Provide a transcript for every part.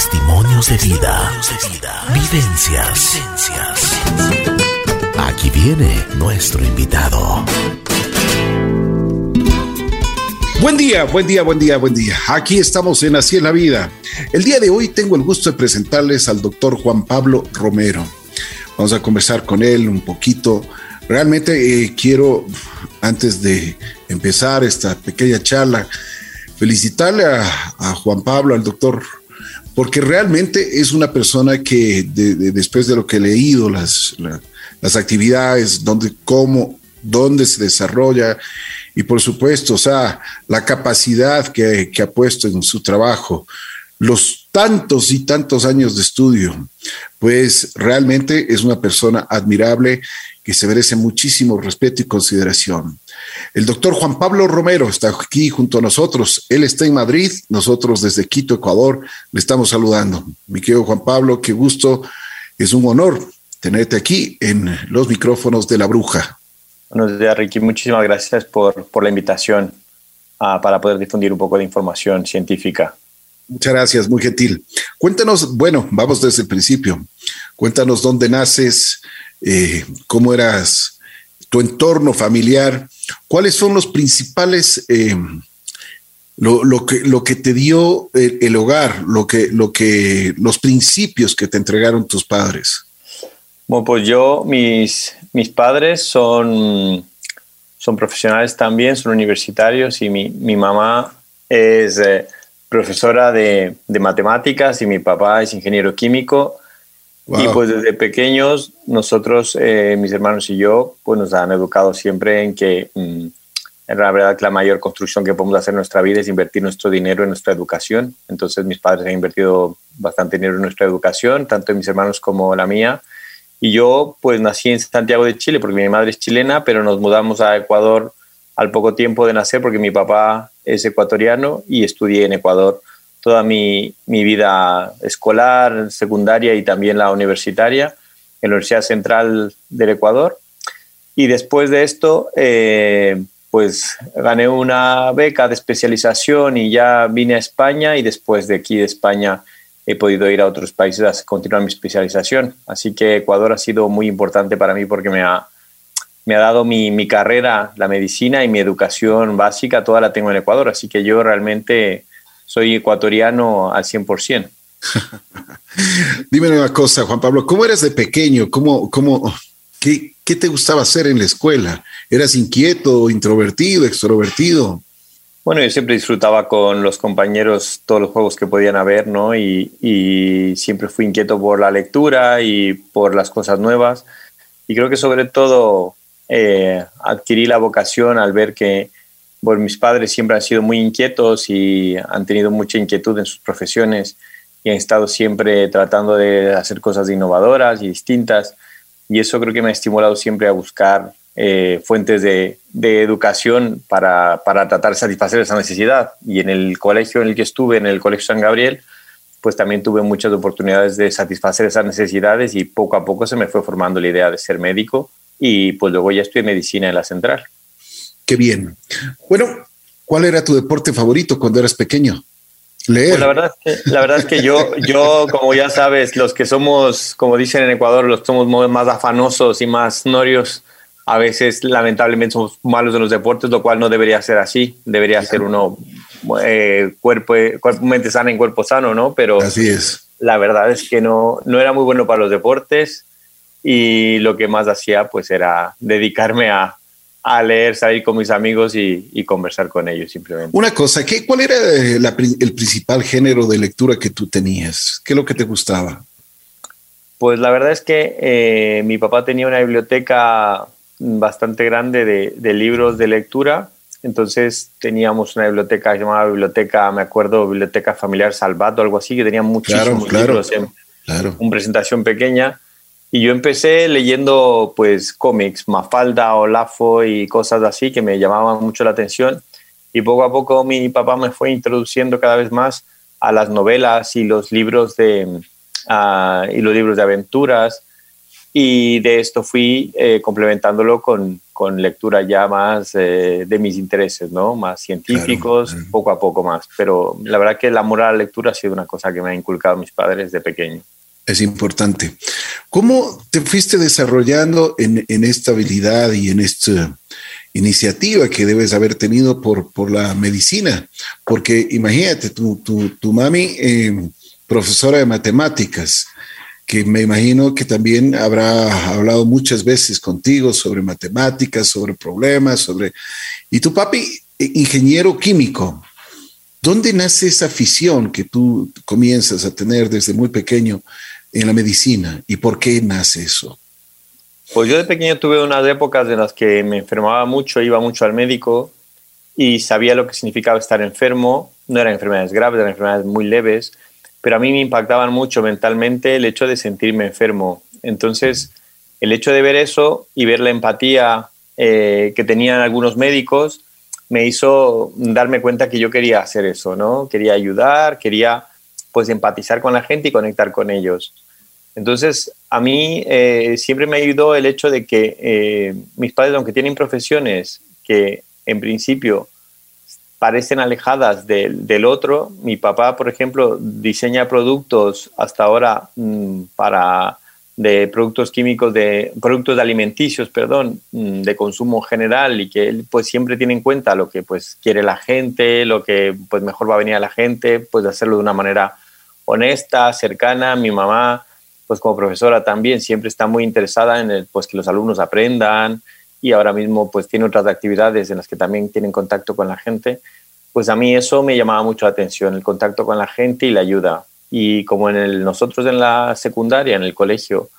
Testimonios de vida. Vivencias. Aquí viene nuestro invitado. Buen día, buen día, buen día, buen día. Aquí estamos en Así es la vida. El día de hoy tengo el gusto de presentarles al doctor Juan Pablo Romero. Vamos a conversar con él un poquito. Realmente eh, quiero, antes de empezar esta pequeña charla, felicitarle a, Juan Pablo, al doctor, porque realmente es una persona que después de lo que he leído, las, las actividades, dónde, cómo, dónde se desarrolla y por supuesto, o sea, la capacidad que, que ha puesto en su trabajo, los tantos y tantos años de estudio, pues realmente es una persona admirable que se merece muchísimo respeto y consideración. El doctor Juan Pablo Romero está aquí junto a nosotros. Él está en Madrid, nosotros desde Quito, Ecuador, le estamos saludando. Mi querido Juan Pablo, qué gusto, es un honor tenerte aquí en los micrófonos de la bruja. Buenos días, Ricky. Muchísimas gracias por, por la invitación uh, para poder difundir un poco de información científica. Muchas gracias, muy gentil. Cuéntanos, bueno, vamos desde el principio. Cuéntanos dónde naces, eh, cómo eras tu entorno familiar, cuáles son los principales, eh, lo, lo, que, lo que te dio el, hogar, lo que, lo que, los principios que te entregaron tus padres. Bueno, pues yo, mis, mis padres son, son profesionales también, son universitarios y mi, mi mamá es eh, profesora de, de, matemáticas y mi papá es ingeniero químico. Y pues desde pequeños nosotros, eh, mis hermanos y yo, pues nos han educado siempre en que mm, en la verdad que la mayor construcción que podemos hacer en nuestra vida es invertir nuestro dinero en nuestra educación. Entonces mis padres han invertido bastante dinero en nuestra educación, tanto mis hermanos como la mía. Y yo pues nací en Santiago de Chile porque mi madre es chilena, pero nos mudamos a Ecuador al poco tiempo de nacer porque mi papá es ecuatoriano y estudié en Ecuador toda mi, mi vida escolar, secundaria y también la universitaria en la Universidad Central del Ecuador. Y después de esto, eh, pues gané una beca de especialización y ya vine a España y después de aquí de España he podido ir a otros países a continuar mi especialización. Así que Ecuador ha sido muy importante para mí porque me ha, me ha dado mi, mi carrera, la medicina y mi educación básica, toda la tengo en Ecuador. Así que yo realmente soy ecuatoriano al 100%. Dime una cosa, Juan Pablo, ¿cómo eres de pequeño? ¿Cómo, cómo, qué, qué te gustaba hacer en la escuela? ¿Eras inquieto, introvertido, extrovertido? Bueno, yo siempre disfrutaba con los compañeros todos los juegos que podían haber, ¿no? Y, y, siempre fui inquieto por la lectura y por las cosas nuevas. Y creo que sobre todo eh, adquirí la vocación al ver que bueno, mis padres siempre han sido muy inquietos y han tenido mucha inquietud en sus profesiones y han estado siempre tratando de hacer cosas innovadoras y distintas. Y eso creo que me ha estimulado siempre a buscar eh, fuentes de, de educación para, para, tratar de satisfacer esa necesidad. Y en el colegio en el que estuve, en el Colegio San Gabriel, pues también tuve muchas oportunidades de satisfacer esas necesidades y poco a poco se me fue formando la idea de ser médico y pues luego ya estudié medicina en la central. Qué bien. Bueno, ¿cuál era tu deporte favorito cuando eras pequeño? Leer. Pues la verdad es que, la verdad es que yo, yo, como ya sabes, los que somos, como dicen en Ecuador, los que somos más afanosos y más norios, a veces lamentablemente somos malos en los deportes, lo cual no debería ser así. Debería ser uno eh, cuerpo, cuerpo, mente sana en cuerpo sano, ¿no? Pero así es. La verdad es que no, no era muy bueno para los deportes y lo que más hacía pues era dedicarme a, a leer, salir con mis amigos y, y, conversar con ellos simplemente. Una cosa, ¿qué, ¿cuál era la, el principal género de lectura que tú tenías? ¿Qué es lo que te gustaba? Pues la verdad es que eh, mi papá tenía una biblioteca bastante grande de, de, libros de lectura. Entonces teníamos una biblioteca llamada Biblioteca, me acuerdo, Biblioteca Familiar Salvato, algo así, que tenía muchísimos claro, libros en claro. una presentación pequeña. Y yo empecé leyendo pues cómics, Mafalda, Olafo y cosas así que me llamaban mucho la atención. Y poco a poco mi papá me fue introduciendo cada vez más a las novelas y los libros de, uh, y los libros de aventuras y de esto fui eh, complementándolo con, con, lectura ya más eh, de mis intereses, ¿no? Más científicos, poco a poco más. Pero la verdad que el amor a la lectura ha sido una cosa que me han inculcado mis padres de pequeño. Es importante. ¿Cómo te fuiste desarrollando en, esta habilidad y en esta iniciativa que debes haber tenido por, la medicina? Porque imagínate, tu, tu, tu mami, eh, profesora de matemáticas, que me imagino que también habrá hablado muchas veces contigo sobre matemáticas, sobre problemas, sobre... Y tu papi, eh, ingeniero químico, ¿dónde nace esa afición que tú comienzas a tener desde muy pequeño en la medicina y por qué nace eso? Pues yo de pequeño tuve unas épocas en las que me enfermaba mucho, iba mucho al médico y sabía lo que significaba estar enfermo. No eran enfermedades graves, eran enfermedades muy leves, pero a mí me impactaban mucho mentalmente el hecho de sentirme enfermo. Entonces, el hecho de ver eso y ver la empatía eh, que tenían algunos médicos me hizo darme cuenta que yo quería hacer eso, ¿no? Quería ayudar, quería pues empatizar con la gente y conectar con ellos. Entonces, a mí eh, siempre me ayudó el hecho de que eh, mis padres, aunque tienen profesiones que en principio parecen alejadas del, otro. Mi papá, por ejemplo, diseña productos hasta ahora mm, para de productos químicos de productos alimenticios, perdón, mm, de consumo general y que él pues siempre tiene en cuenta lo que pues quiere la gente, lo que pues mejor va a venir a la gente, pues hacerlo de una manera honesta, cercana. Mi mamá pues como profesora también siempre está muy interesada en el, pues que los alumnos aprendan, y ahora mismo pues tiene otras actividades en las que también tienen contacto con la gente, pues a mí eso me llamaba mucho la atención, el contacto con la gente y la ayuda. Y como en nosotros en la secundaria, en el colegio,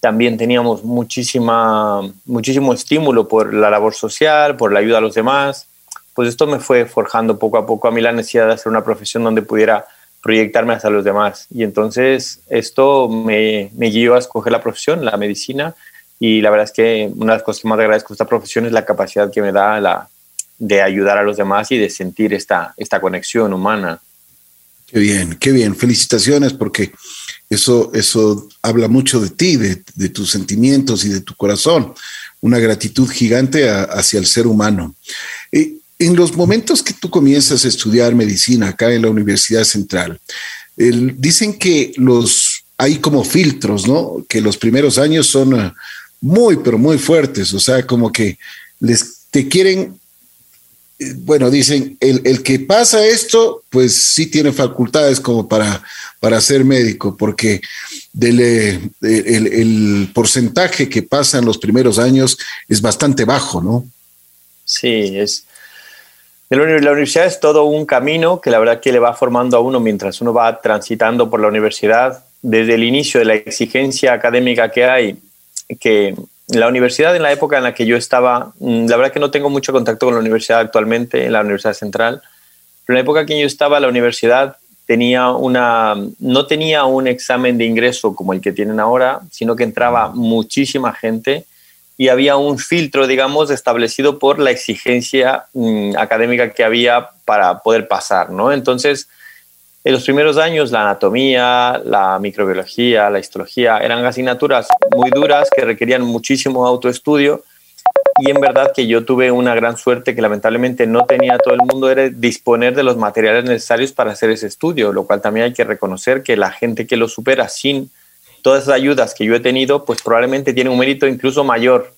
también teníamos muchísima, muchísimo estímulo por la labor social, por la ayuda a los demás, pues esto me fue forjando poco a poco a mí la necesidad de hacer una profesión donde pudiera proyectarme hacia los demás. Y entonces esto me, me guió a escoger la profesión, la medicina, y la verdad es que una de las cosas que más agradezco de esta profesión es la capacidad que me da la, de ayudar a los demás y de sentir esta, esta conexión humana. Qué bien, qué bien. Felicitaciones porque eso, eso habla mucho de ti, de, de tus sentimientos y de tu corazón. Una gratitud gigante hacia el ser humano. Eh, en los momentos que tú comienzas a estudiar medicina acá en la Universidad Central, dicen que los hay como filtros, ¿no? Que los primeros años son muy, pero muy fuertes, o sea, como que les te quieren, eh, bueno, dicen, el, que pasa esto, pues sí tiene facultades como para, para ser médico, porque del, eh, el, porcentaje que pasa en los primeros años es bastante bajo, ¿no? Sí, es... La universidad es todo un camino que la verdad que le va formando a uno mientras uno va transitando por la universidad, desde el inicio de la exigencia académica que hay que la universidad en la época en la que yo estaba, mm, la verdad que no tengo mucho contacto con la universidad actualmente, en la Universidad Central, pero en la época en que yo estaba, la universidad tenía una, no tenía un examen de ingreso como el que tienen ahora, sino que entraba muchísima gente y había un filtro, digamos, establecido por la exigencia mm, académica que había para poder pasar, ¿no? Entonces, en los primeros años la anatomía, la microbiología, la histología eran asignaturas muy duras que requerían muchísimo autoestudio y en verdad que yo tuve una gran suerte que lamentablemente no tenía todo el mundo era disponer de los materiales necesarios para hacer ese estudio, lo cual también hay que reconocer que la gente que lo supera sin todas esas ayudas que yo he tenido, pues probablemente tiene un mérito incluso mayor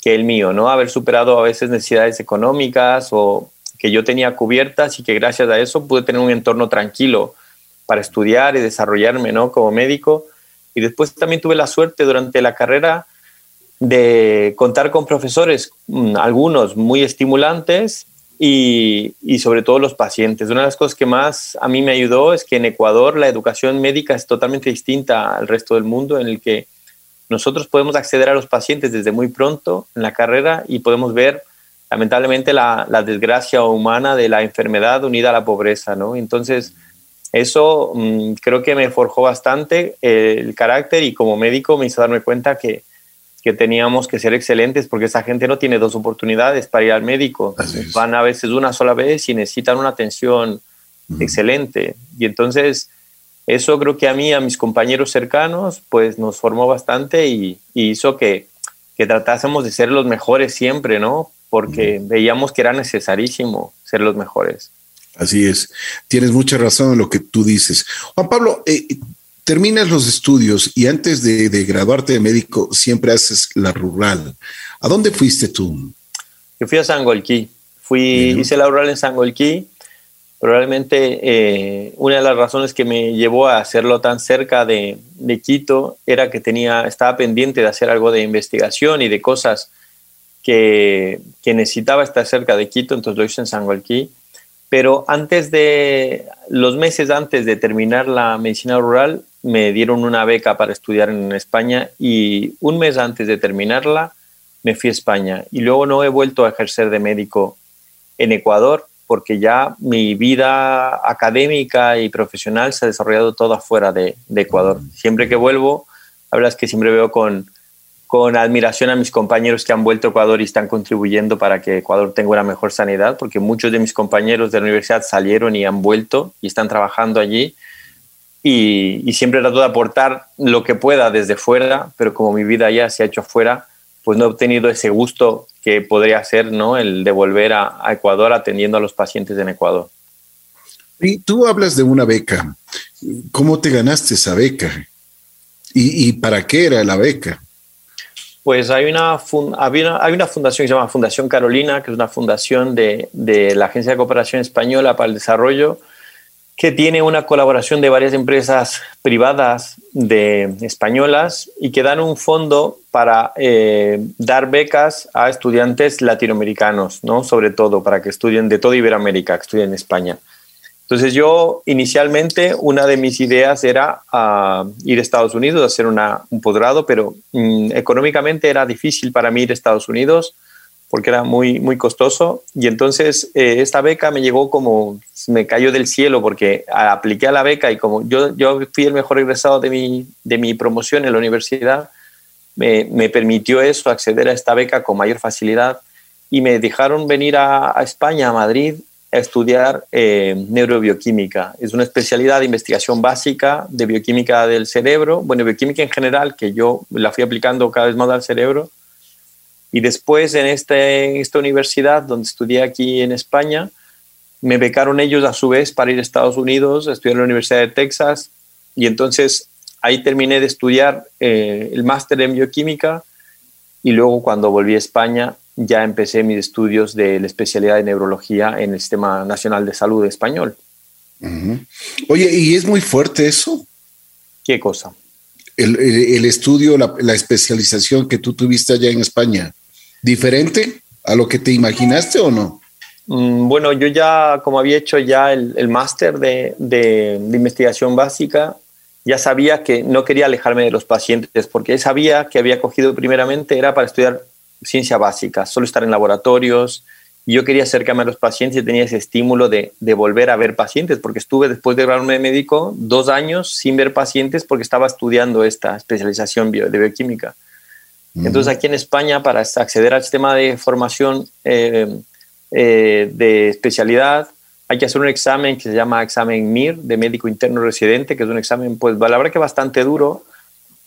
que el mío, ¿no? Haber superado a veces necesidades económicas o que yo tenía cubiertas y que gracias a eso pude tener un entorno tranquilo para estudiar y desarrollarme ¿no? como médico. Y después también tuve la suerte durante la carrera de contar con profesores, mm, algunos muy estimulantes y, y, sobre todo los pacientes. Una de las cosas que más a mí me ayudó es que en Ecuador la educación médica es totalmente distinta al resto del mundo, en el que nosotros podemos acceder a los pacientes desde muy pronto en la carrera y podemos ver lamentablemente la, desgracia humana de la enfermedad unida a la pobreza, ¿no? Entonces, eso mm, creo que me forjó bastante el carácter y como médico me hizo darme cuenta que, que, teníamos que ser excelentes porque esa gente no tiene dos oportunidades para ir al médico. Van a veces una sola vez y necesitan una atención excelente. Y entonces eso creo que a mí, a mis compañeros cercanos, pues nos formó bastante y, hizo que, que, tratásemos de ser los mejores siempre, ¿no? Porque veíamos que era necesarísimo ser los mejores. Así es, tienes mucha razón en lo que tú dices. Juan Pablo, eh, terminas los estudios y antes de, graduarte de médico siempre haces la rural. ¿A dónde fuiste tú? Yo fui a Sangolquí. Fui, hice la rural en Sangolquí. Probablemente eh, una de las razones que me llevó a hacerlo tan cerca de, Quito era que tenía, estaba pendiente de hacer algo de investigación y de cosas que, necesitaba estar cerca de Quito, entonces lo hice en Sangolquí pero antes de, los meses antes de terminar la medicina rural, me dieron una beca para estudiar en España y un mes antes de terminarla me fui a España y luego no he vuelto a ejercer de médico en Ecuador porque ya mi vida académica y profesional se ha desarrollado toda fuera de Ecuador. Siempre que vuelvo, hablas que siempre veo con, con admiración a mis compañeros que han vuelto a Ecuador y están contribuyendo para que Ecuador tenga una mejor sanidad, porque muchos de mis compañeros de la universidad salieron y han vuelto y están trabajando allí. Y, siempre trato de aportar lo que pueda desde fuera, pero como mi vida ya se ha hecho afuera, pues no he obtenido ese gusto que podría ser ¿no? el de volver a, Ecuador atendiendo a los pacientes en Ecuador. Y tú hablas de una beca. ¿Cómo te ganaste esa beca? y para qué era la beca? Pues hay una, hay una fundación que se llama Fundación Carolina, que es una fundación de, de, la Agencia de Cooperación Española para el Desarrollo, que tiene una colaboración de varias empresas privadas de españolas y que dan un fondo para eh, dar becas a estudiantes latinoamericanos, ¿no? sobre todo para que estudien de toda Iberoamérica, que estudien en España. Entonces yo inicialmente una de mis ideas era ah, ir a Estados Unidos a hacer una, un posgrado, pero mm, económicamente era difícil para mí ir a Estados Unidos porque era muy, muy costoso. Y entonces eh, esta beca me llegó como, me cayó del cielo porque apliqué a la beca y como yo, yo fui el mejor egresado de mi, de mi promoción en la universidad, me, me permitió eso, acceder a esta beca con mayor facilidad y me dejaron venir a, a España, a Madrid, estudiar eh, neurobioquímica. Es una especialidad de investigación básica de bioquímica del cerebro, bueno, bioquímica en general, que yo la fui aplicando cada vez más al cerebro. Y después en, este, esta universidad, donde estudié aquí en España, me becaron ellos a su vez para ir a Estados Unidos, a estudiar en la Universidad de Texas. Y entonces ahí terminé de estudiar eh, el máster en bioquímica. Y luego cuando volví a España ya empecé mis estudios de la especialidad de neurología en el Sistema Nacional de Salud español. Oye, ¿y es muy fuerte eso? ¿Qué cosa? El, estudio, la, especialización que tú tuviste allá en España, ¿diferente a lo que te imaginaste o no? Mm, bueno, yo ya, como había hecho ya el, máster de, de, investigación básica, ya sabía que no quería alejarme de los pacientes, porque sabía que había cogido primeramente era para estudiar ciencia básica, solo estar en laboratorios. Yo quería acercarme a los pacientes y tenía ese estímulo de, de volver a ver pacientes, porque estuve después de graduarme de médico dos años sin ver pacientes porque estaba estudiando esta especialización de bioquímica. Entonces aquí en España, para acceder al sistema de formación eh, eh, de especialidad, hay que hacer un examen que se llama examen MIR de médico interno residente, que es un examen, pues la verdad que bastante duro,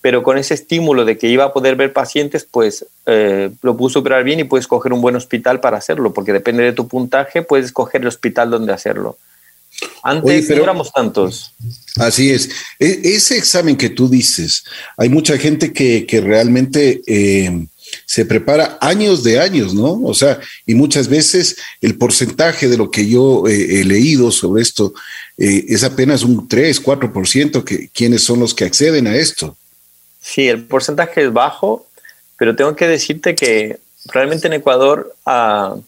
pero con ese estímulo de que iba a poder ver pacientes, pues eh, lo pudo superar bien y puedes escoger un buen hospital para hacerlo, porque depende de tu puntaje, puedes escoger el hospital donde hacerlo. Antes no éramos tantos. Así es. E, ese examen que tú dices, hay mucha gente que, que realmente eh, se prepara años de años, ¿no? O sea, y muchas veces el porcentaje de lo que yo eh, he leído sobre esto es apenas un 3, 4% que quienes son los que acceden a esto. Sí, el porcentaje es bajo, pero tengo que decirte que realmente en Ecuador uh,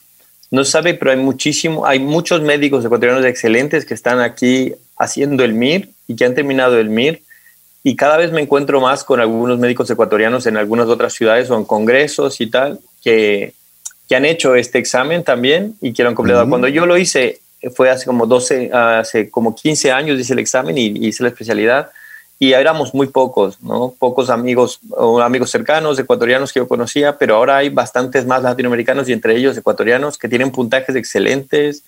no sabe, pero hay muchísimo, hay muchos médicos ecuatorianos excelentes que están aquí haciendo el MIR y que han terminado el MIR. Y cada vez me encuentro más con algunos médicos ecuatorianos en algunas otras ciudades o en congresos y tal, que, que han hecho este examen también y que lo han completado. Cuando yo lo hice, fue hace como 12, hace como 15 años hice el examen y hice la especialidad y éramos muy pocos, ¿no? Pocos amigos o amigos cercanos ecuatorianos que yo conocía, pero ahora hay bastantes más latinoamericanos y entre ellos ecuatorianos que tienen puntajes excelentes,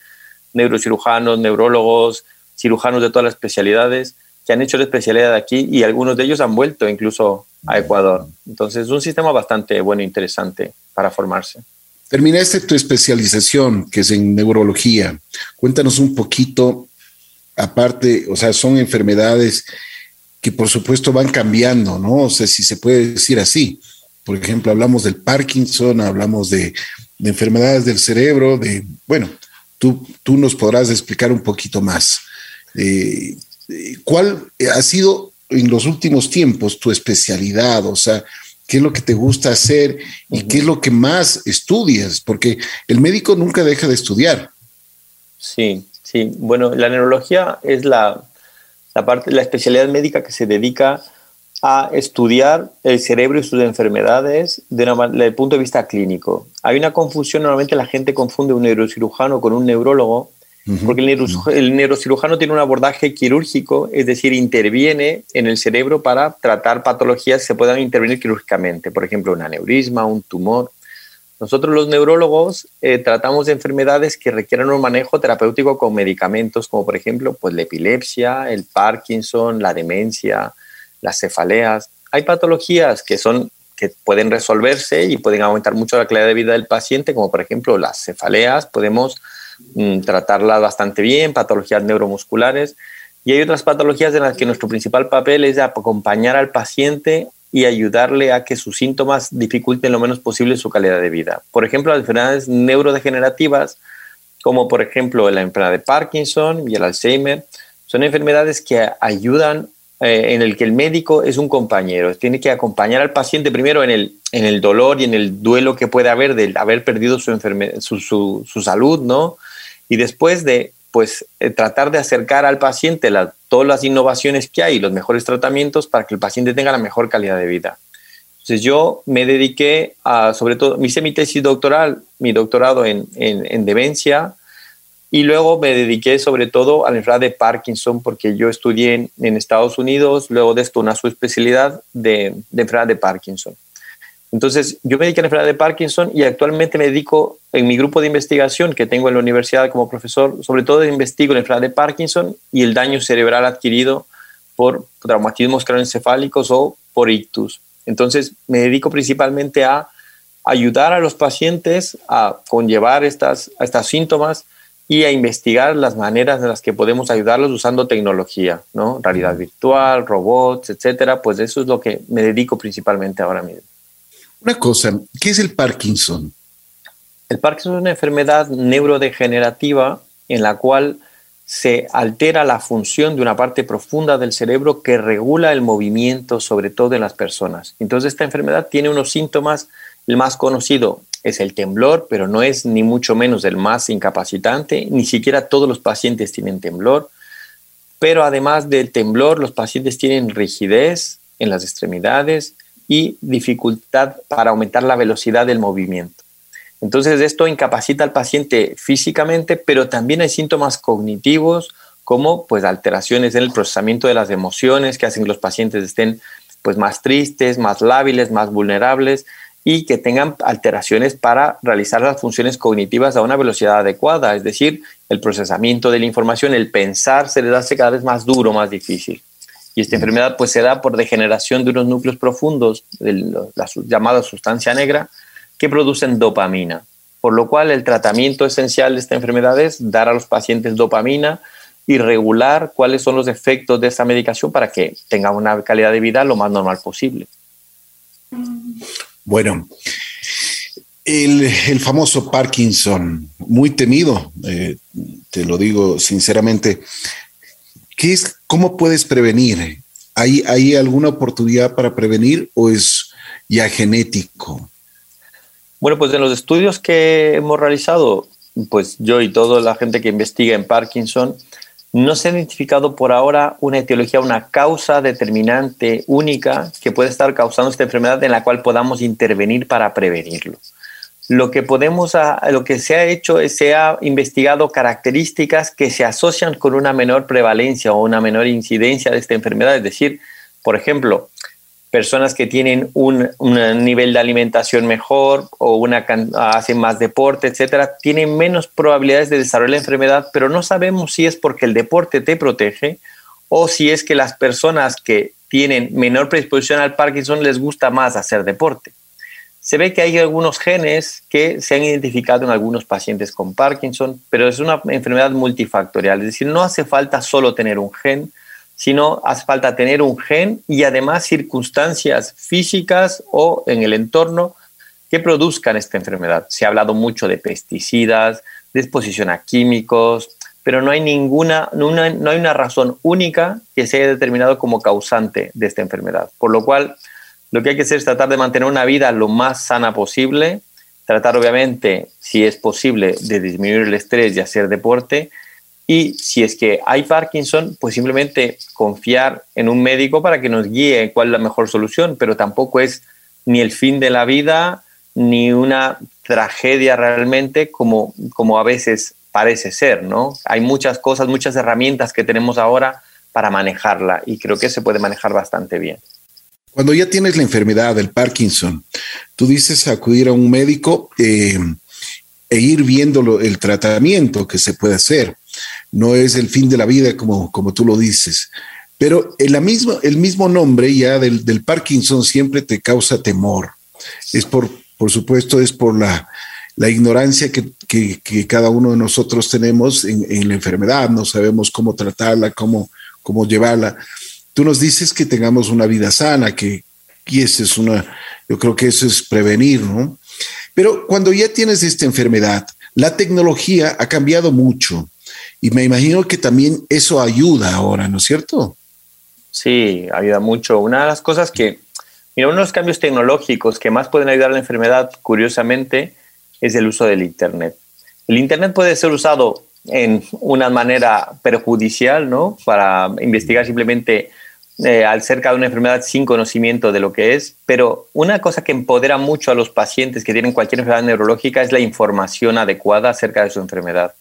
neurocirujanos, neurólogos, cirujanos de todas las especialidades que han hecho la especialidad aquí y algunos de ellos han vuelto incluso a Ecuador. Entonces, es un sistema bastante bueno e interesante para formarse. Terminaste tu especialización, que es en neurología. Cuéntanos un poquito, aparte, o sea, son enfermedades que por supuesto van cambiando, ¿no? O sea, si se puede decir así. Por ejemplo, hablamos del Parkinson, hablamos de, enfermedades del cerebro, de, bueno, tú, tú nos podrás explicar un poquito más. Eh, ¿Cuál ha sido en los últimos tiempos tu especialidad? O sea, ¿qué es lo que te gusta hacer y qué es lo que más estudias? Porque el médico nunca deja de estudiar. Sí, sí. Bueno, la neurología es la, la, parte, la especialidad médica que se dedica a estudiar el cerebro y sus enfermedades desde el punto de vista clínico. Hay una confusión, normalmente la gente confunde un neurocirujano con un neurólogo, porque el, neurocirujano tiene un abordaje quirúrgico, es decir, interviene en el cerebro para tratar patologías que se puedan intervenir quirúrgicamente, por ejemplo, un aneurisma, un tumor. Nosotros los neurólogos eh, tratamos de enfermedades que requieren un manejo terapéutico con medicamentos, como por ejemplo pues, la epilepsia, el Parkinson, la demencia, las cefaleas. Hay patologías que, son, que pueden resolverse y pueden aumentar mucho la calidad de vida del paciente, como por ejemplo las cefaleas, podemos mm, tratarlas bastante bien, patologías neuromusculares. Y hay otras patologías en las que nuestro principal papel es acompañar al paciente y ayudarle a que sus síntomas dificulten lo menos posible su calidad de vida. Por ejemplo, las enfermedades neurodegenerativas, como por ejemplo la enfermedad de Parkinson y el Alzheimer, son enfermedades que ayudan eh, en el que el médico es un compañero, tiene que acompañar al paciente primero en el, en el dolor y en el duelo que puede haber de haber perdido su, su, su, salud, ¿no? Y después de pues eh, tratar de acercar al paciente todas las innovaciones que hay, los mejores tratamientos para que el paciente tenga la mejor calidad de vida. Entonces yo me dediqué a, sobre todo, hice mi tesis doctoral, mi doctorado en, en, demencia, y luego me dediqué sobre todo a la enfermedad de Parkinson, porque yo estudié en, Estados Unidos, luego de esto una subespecialidad de, de enfermedad de Parkinson. Entonces, yo me dediqué a la enfermedad de Parkinson y actualmente me dedico en mi grupo de investigación que tengo en la universidad como profesor, sobre todo investigo la enfermedad de Parkinson y el daño cerebral adquirido por traumatismos craneoencefálicos o por ictus. Entonces, me dedico principalmente a ayudar a los pacientes a conllevar estas, estos síntomas y a investigar las maneras en las que podemos ayudarlos usando tecnología, ¿no? Realidad virtual, robots, etcétera. Pues eso es lo que me dedico principalmente ahora mismo. Una cosa, ¿qué es el Parkinson? El Parkinson es una enfermedad neurodegenerativa en la cual se altera la función de una parte profunda del cerebro que regula el movimiento, sobre todo en las personas. Entonces, esta enfermedad tiene unos síntomas, el más conocido es el temblor, pero no es ni mucho menos el más incapacitante, ni siquiera todos los pacientes tienen temblor, pero además del temblor, los pacientes tienen rigidez en las extremidades, y dificultad para aumentar la velocidad del movimiento. Entonces esto incapacita al paciente físicamente, pero también hay síntomas cognitivos como pues alteraciones en el procesamiento de las emociones que hacen que los pacientes estén pues más tristes, más lábiles, más vulnerables y que tengan alteraciones para realizar las funciones cognitivas a una velocidad adecuada, es decir, el procesamiento de la información, el pensar se les hace cada vez más duro, más difícil. Y esta enfermedad pues se da por degeneración de unos núcleos profundos, de la llamada sustancia negra, que producen dopamina. Por lo cual el tratamiento esencial de esta enfermedad es dar a los pacientes dopamina y regular cuáles son los efectos de esta medicación para que tengan una calidad de vida lo más normal posible. Bueno, el, famoso Parkinson, muy temido, eh, te lo digo sinceramente. ¿Qué es, ¿Cómo puedes prevenir? ¿Hay, ¿Hay alguna oportunidad para prevenir o es ya genético? Bueno, pues en los estudios que hemos realizado, pues yo y toda la gente que investiga en Parkinson, no se ha identificado por ahora una etiología, una causa determinante única que puede estar causando esta enfermedad en la cual podamos intervenir para prevenirlo lo que podemos, lo que se ha hecho es se ha investigado características que se asocian con una menor prevalencia o una menor incidencia de esta enfermedad. Es decir, por ejemplo, personas que tienen un, nivel de alimentación mejor o una, hacen más deporte, etcétera, tienen menos probabilidades de desarrollar la enfermedad, pero no sabemos si es porque el deporte te protege o si es que las personas que tienen menor predisposición al Parkinson les gusta más hacer deporte. Se ve que hay algunos genes que se han identificado en algunos pacientes con Parkinson, pero es una enfermedad multifactorial, es decir, no hace falta solo tener un gen, sino hace falta tener un gen y además circunstancias físicas o en el entorno que produzcan esta enfermedad. Se ha hablado mucho de pesticidas, de exposición a químicos, pero no hay ninguna, no, no hay una razón única que se haya determinado como causante de esta enfermedad. Por lo cual, lo que hay que hacer es tratar de mantener una vida lo más sana posible, tratar obviamente, si es posible, de disminuir el estrés y hacer deporte, y si es que hay Parkinson, pues simplemente confiar en un médico para que nos guíe cuál es la mejor solución, pero tampoco es ni el fin de la vida ni una tragedia realmente como, como a veces parece ser, ¿no? Hay muchas cosas, muchas herramientas que tenemos ahora para manejarla y creo que se puede manejar bastante bien. Cuando ya tienes la enfermedad del Parkinson, tú dices acudir a un médico eh, e ir viendo el tratamiento que se puede hacer no es el fin de la vida como, como tú lo dices. Pero el mismo, el mismo nombre ya del, Parkinson siempre te causa temor. Es por, por supuesto, es por la, ignorancia que, cada uno de nosotros tenemos en, la enfermedad. No sabemos cómo tratarla, cómo, cómo llevarla. Tú nos dices que tengamos una vida sana, que y es una, yo creo que eso es prevenir, ¿no? Pero cuando ya tienes esta enfermedad, la tecnología ha cambiado mucho. Y me imagino que también eso ayuda ahora, ¿no es cierto? Sí, ayuda mucho. Una de las cosas que, mira, uno de los cambios tecnológicos que más pueden ayudar a la enfermedad, curiosamente, es el uso del Internet. El Internet puede ser usado en una manera perjudicial, ¿no? Para investigar simplemente eh, acerca de una enfermedad sin conocimiento de lo que es, pero una cosa que empodera mucho a los pacientes que tienen cualquier enfermedad neurológica es la información adecuada acerca de su enfermedad.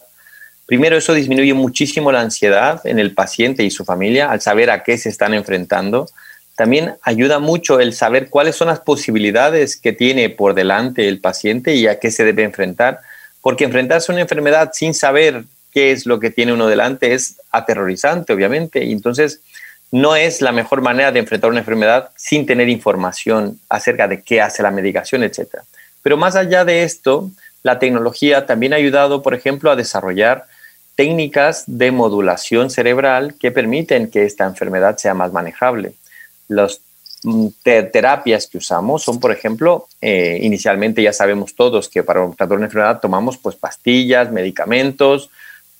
Primero, eso disminuye muchísimo la ansiedad en el paciente y su familia al saber a qué se están enfrentando. También ayuda mucho el saber cuáles son las posibilidades que tiene por delante el paciente y a qué se debe enfrentar, porque enfrentarse a una enfermedad sin saber qué es lo que tiene uno delante es aterrorizante, obviamente. Y entonces, no es la mejor manera de enfrentar una enfermedad sin tener información acerca de qué hace la medicación, etc. Pero más allá de esto, la tecnología también ha ayudado, por ejemplo, a desarrollar técnicas de modulación cerebral que permiten que esta enfermedad sea más manejable. Las mm, terapias que usamos son, por ejemplo, eh, inicialmente ya sabemos todos que para tratar una enfermedad tomamos pues pastillas, medicamentos,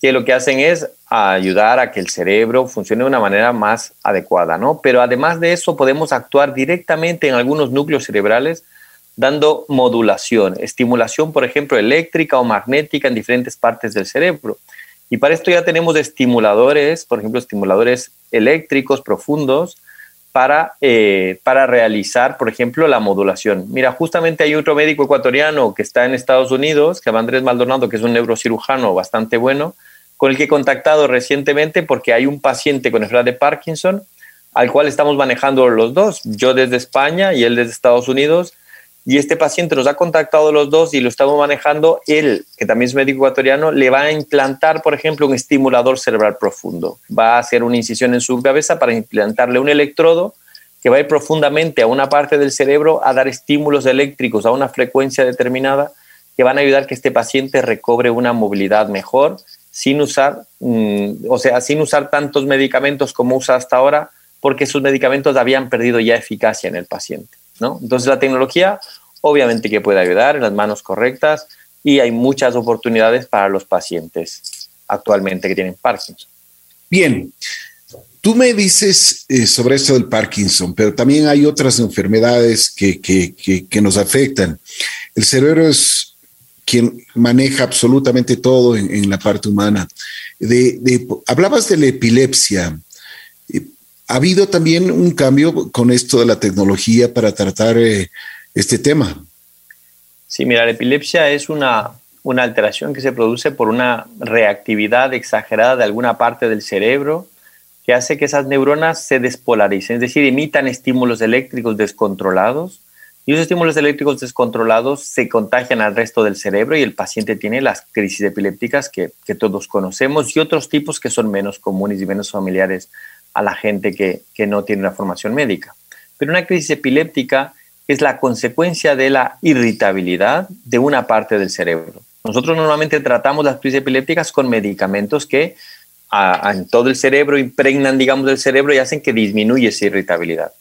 que lo que hacen es ayudar a que el cerebro funcione de una manera más adecuada, ¿no? Pero además de eso podemos actuar directamente en algunos núcleos cerebrales dando modulación, estimulación, por ejemplo, eléctrica o magnética en diferentes partes del cerebro. Y para esto ya tenemos estimuladores, por ejemplo, estimuladores eléctricos profundos para, eh, para realizar, por ejemplo, la modulación. Mira, justamente hay otro médico ecuatoriano que está en Estados Unidos, que Andrés Maldonado, que es un neurocirujano bastante bueno, con el que he contactado recientemente porque hay un paciente con enfermedad de Parkinson al cual estamos manejando los dos, yo desde España y él desde Estados Unidos, y este paciente nos ha contactado los dos y lo estamos manejando. Él, que también es médico ecuatoriano, le va a implantar, por ejemplo, un estimulador cerebral profundo. Va a hacer una incisión en su cabeza para implantarle un electrodo que va a ir profundamente a una parte del cerebro a dar estímulos eléctricos a una frecuencia determinada que van a ayudar que este paciente recobre una movilidad mejor sin usar, mm, o sea, sin usar tantos medicamentos como usa hasta ahora, porque sus medicamentos habían perdido ya eficacia en el paciente. Entonces la tecnología obviamente que puede ayudar en las manos correctas y hay muchas oportunidades para los pacientes actualmente que tienen Parkinson. Bien, tú me dices eh, sobre esto del Parkinson, pero también hay otras enfermedades que, que, nos afectan. El cerebro es quien maneja absolutamente todo en, la parte humana. Hablabas de la epilepsia. ¿Ha habido también un cambio con esto de la tecnología para tratar eh, este tema? Sí, mira, la epilepsia es una, una alteración que se produce por una reactividad exagerada de alguna parte del cerebro que hace que esas neuronas se despolaricen, es decir, imitan estímulos eléctricos descontrolados y esos estímulos eléctricos descontrolados se contagian al resto del cerebro y el paciente tiene las crisis epilépticas que, que todos conocemos y otros tipos que son menos comunes y menos familiares a la gente que, que no tiene una formación médica. Pero una crisis epiléptica es la consecuencia de la irritabilidad de una parte del cerebro. Nosotros normalmente tratamos las crisis epilépticas con medicamentos que en todo el cerebro impregnan, digamos, el cerebro y hacen que disminuya esa irritabilidad.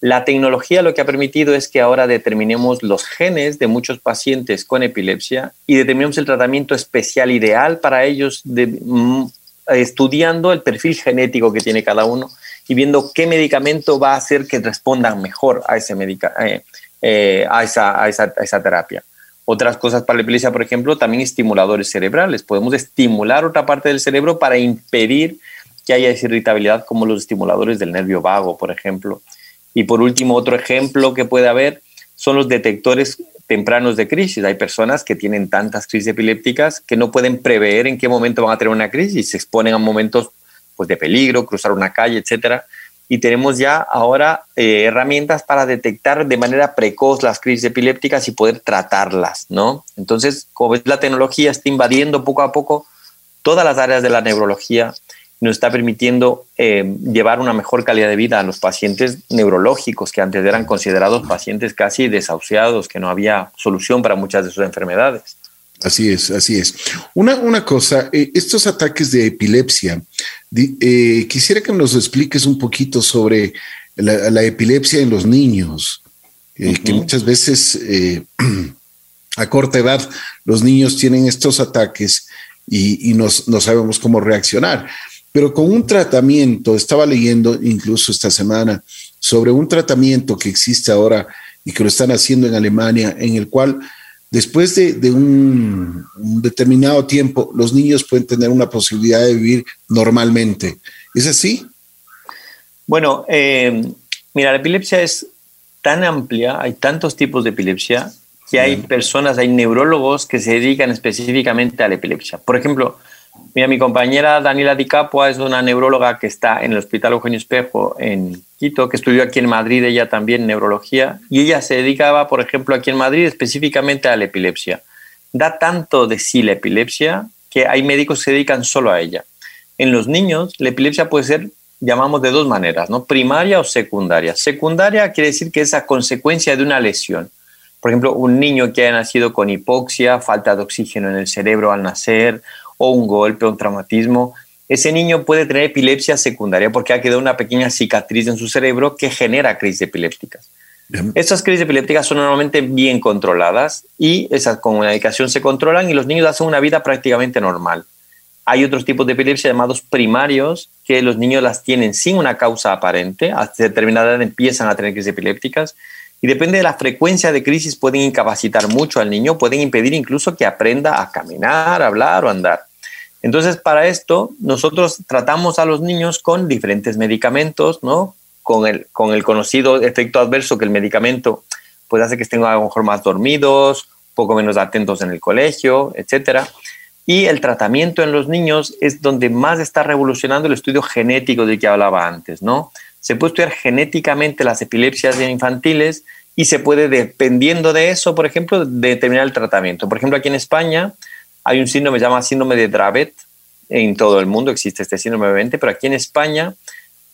La tecnología lo que ha permitido es que ahora determinemos los genes de muchos pacientes con epilepsia y determinemos el tratamiento especial ideal para ellos, mm, estudiando el perfil genético que tiene cada uno y viendo qué medicamento va a hacer que respondan mejor a, ese eh, eh, a, esa, a, esa, a esa terapia. Otras cosas para la epilepsia, por ejemplo, también estimuladores cerebrales. Podemos estimular otra parte del cerebro para impedir que haya esa irritabilidad, como los estimuladores del nervio vago, por ejemplo. Y por último, otro ejemplo que puede haber son los detectores tempranos de crisis. Hay personas que tienen tantas crisis epilépticas que no pueden prever en qué momento van a tener una crisis, se exponen a momentos pues, de peligro, cruzar una calle, etcétera y tenemos ya ahora eh, herramientas para detectar de manera precoz las crisis epilépticas y poder tratarlas, ¿no? Entonces, como ves, la tecnología está invadiendo poco a poco todas las áreas de la neurología nos está permitiendo eh, llevar una mejor calidad de vida a los pacientes neurológicos que antes eran considerados pacientes casi desahuciados, que no había solución para muchas de sus enfermedades. Así es, así es. Una, una cosa, eh, estos ataques de epilepsia, eh, quisiera que nos expliques un poquito sobre la, epilepsia en los niños, que muchas veces a corta edad los niños tienen estos ataques y, no sabemos cómo reaccionar. Pero con un tratamiento, estaba leyendo incluso esta semana sobre un tratamiento que existe ahora y que lo están haciendo en Alemania, en el cual después de, un, determinado tiempo, los niños pueden tener una posibilidad de vivir normalmente. ¿Es así? Bueno, eh, mira, la epilepsia es tan amplia, hay tantos tipos de epilepsia, que hay personas, hay neurólogos que se dedican específicamente a la epilepsia. Por ejemplo, Mira, mi compañera Daniela Di Capua es una neuróloga que está en el Hospital Eugenio Espejo en Quito, que estudió aquí en Madrid, ella también neurología, y ella se dedicaba, por ejemplo, aquí en Madrid específicamente a la epilepsia. Da tanto de sí la epilepsia que hay médicos que se dedican solo a ella. En los niños, la epilepsia puede ser, llamamos de dos maneras, ¿no? Primaria o secundaria. Secundaria quiere decir que es a consecuencia de una lesión. Por ejemplo, un niño que haya nacido con hipoxia, falta de oxígeno en el cerebro al nacer, o un golpe, un traumatismo, ese niño puede tener epilepsia secundaria porque ha quedado una pequeña cicatriz en su cerebro que genera crisis epilépticas. Estas crisis epilépticas son normalmente bien controladas y esas con medicación se controlan y los niños hacen una vida prácticamente normal. Hay otros tipos de epilepsia llamados primarios que los niños las tienen sin una causa aparente, hasta determinada edad empiezan a tener crisis epilépticas y depende de la frecuencia de crisis pueden incapacitar mucho al niño, pueden impedir incluso que aprenda a caminar, hablar o andar. Entonces, para esto, nosotros tratamos a los niños con diferentes medicamentos, ¿no? Con el, con el conocido efecto adverso que el medicamento pues, hace que estén a lo mejor más dormidos, poco menos atentos en el colegio, etcétera. Y el tratamiento en los niños es donde más está revolucionando el estudio genético del que hablaba antes, ¿no? Se puede estudiar genéticamente las epilepsias infantiles y se puede, dependiendo de eso, por ejemplo, determinar el tratamiento. Por ejemplo, aquí en España hay un síndrome que se llama síndrome de Dravet. En todo el mundo existe este síndrome, obviamente, pero aquí en España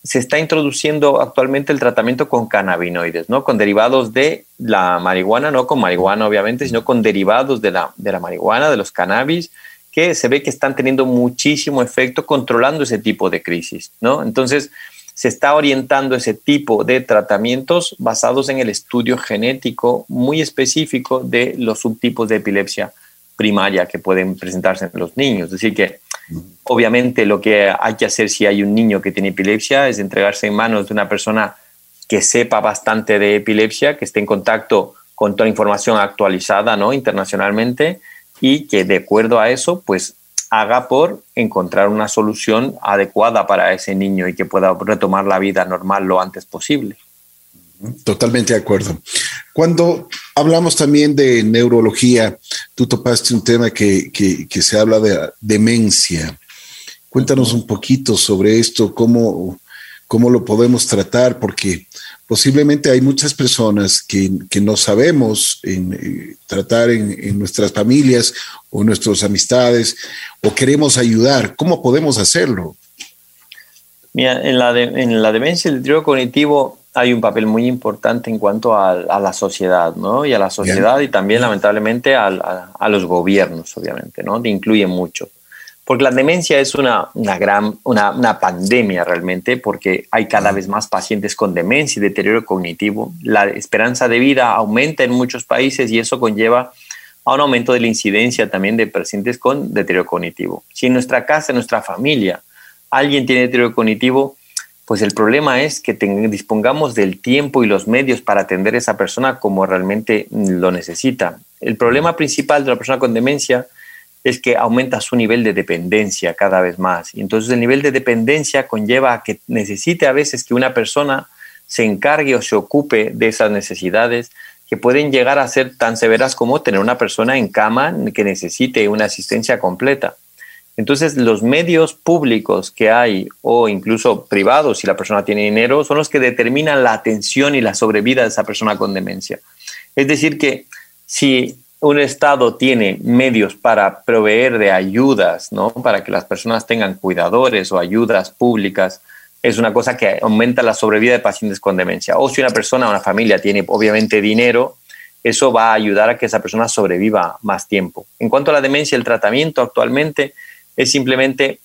se está introduciendo actualmente el tratamiento con cannabinoides, ¿no? Con derivados de la marihuana, no con marihuana, obviamente, sino con derivados de la, de la marihuana, de los cannabis, que se ve que están teniendo muchísimo efecto controlando ese tipo de crisis, ¿no? Entonces, se está orientando ese tipo de tratamientos basados en el estudio genético muy específico de los subtipos de epilepsia primaria que pueden presentarse en los niños. Es decir, que obviamente lo que hay que hacer si hay un niño que tiene epilepsia es entregarse en manos de una persona que sepa bastante de epilepsia, que esté en contacto con toda la información actualizada ¿no? internacionalmente y que de acuerdo a eso, pues haga por encontrar una solución adecuada para ese niño y que pueda retomar la vida normal lo antes posible. Totalmente de acuerdo. Cuando hablamos también de neurología, tú topaste un tema que, se habla de demencia. Cuéntanos un poquito sobre esto, cómo, cómo lo podemos tratar, porque posiblemente hay muchas personas que, no sabemos en, eh, tratar en, en, nuestras familias o nuestras amistades o queremos ayudar. ¿Cómo podemos hacerlo? Mira, en la, en la demencia el deterioro cognitivo hay un papel muy importante en cuanto a, la sociedad, ¿no? Y a la sociedad y también, lamentablemente, a, a, los gobiernos, obviamente, ¿no? Te incluye mucho. Porque la demencia es una, una gran, una, una, pandemia realmente, porque hay cada vez más pacientes con demencia y deterioro cognitivo. La esperanza de vida aumenta en muchos países y eso conlleva a un aumento de la incidencia también de pacientes con deterioro cognitivo. Si en nuestra casa, en nuestra familia, alguien tiene deterioro cognitivo, pues el problema es que dispongamos del tiempo y los medios para atender a esa persona como realmente lo necesita. El problema principal de la persona con demencia es que aumenta su nivel de dependencia cada vez más. Y entonces el nivel de dependencia conlleva a que necesite a veces que una persona se encargue o se ocupe de esas necesidades que pueden llegar a ser tan severas como tener una persona en cama que necesite una asistencia completa. Entonces, los medios públicos que hay o incluso privados, si la persona tiene dinero, son los que determinan la atención y la sobrevida de esa persona con demencia. Es decir, que si un Estado tiene medios para proveer de ayudas, ¿no? para que las personas tengan cuidadores o ayudas públicas, es una cosa que aumenta la sobrevida de pacientes con demencia. O si una persona, una familia tiene obviamente dinero, eso va a ayudar a que esa persona sobreviva más tiempo. En cuanto a la demencia, el tratamiento actualmente es simplemente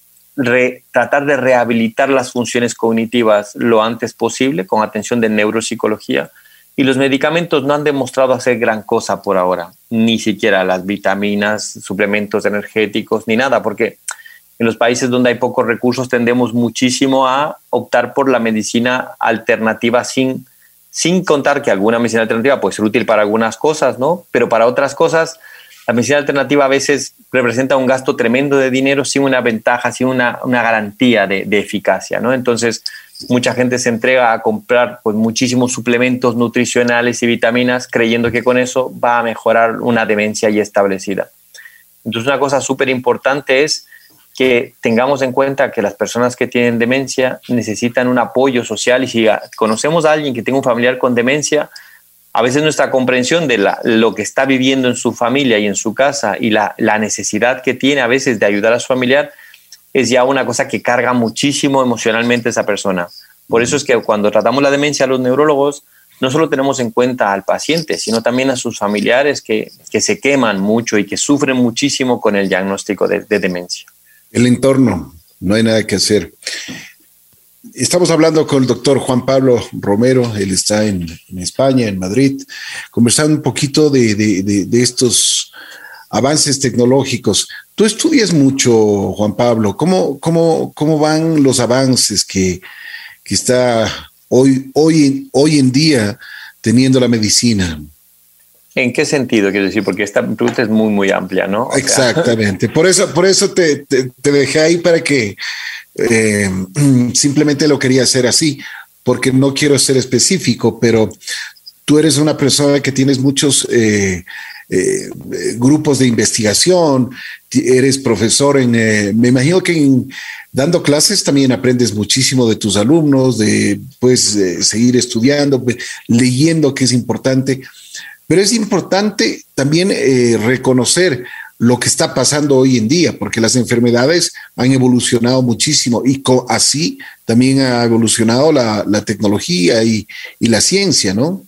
tratar de rehabilitar las funciones cognitivas lo antes posible con atención de neuropsicología. Y los medicamentos no han demostrado hacer gran cosa por ahora, ni siquiera las vitaminas, suplementos energéticos, ni nada, porque en los países donde hay pocos recursos tendemos muchísimo a optar por la medicina alternativa sin, sin contar que alguna medicina alternativa puede ser útil para algunas cosas, ¿no? Pero para otras cosas la medicina alternativa a veces representa un gasto tremendo de dinero sin una ventaja, sin una, garantía de, eficacia, ¿no? Entonces, mucha gente se entrega a comprar pues, muchísimos suplementos nutricionales y vitaminas creyendo que con eso va a mejorar una demencia ya establecida. Entonces, una cosa súper importante es que tengamos en cuenta que las personas que tienen demencia necesitan un apoyo social y si conocemos a alguien que tenga un familiar con demencia, a veces nuestra comprensión de lo que está viviendo en su familia y en su casa y la, necesidad que tiene a veces de ayudar a su familiar es ya una cosa que carga muchísimo emocionalmente a esa persona. Por eso es que cuando tratamos la demencia los neurólogos, no solo tenemos en cuenta al paciente, sino también a sus familiares que, se queman mucho y que sufren muchísimo con el diagnóstico de, de demencia. El entorno, no hay nada que hacer. Estamos hablando con el doctor Juan Pablo Romero, él está en, España, en Madrid, conversando un poquito de, estos avances tecnológicos. Tú estudias mucho, Juan Pablo, ¿cómo, cómo, cómo van los avances que, está hoy, hoy, hoy en día teniendo la medicina? ¿En qué sentido quiero decir? Porque esta pregunta es muy, muy amplia, ¿no? Exactamente. Por eso, por eso te, te, dejé ahí para que eh, simplemente lo quería hacer así, porque no quiero ser específico, pero tú eres una persona que tienes muchos eh, eh, grupos de investigación, eres profesor en, me imagino que dando clases también aprendes muchísimo de tus alumnos, de pues seguir estudiando, leyendo, que es importante. Pero es importante también eh, reconocer lo que está pasando hoy en día, porque las enfermedades han evolucionado muchísimo y así también ha evolucionado la, tecnología y, la ciencia, ¿no?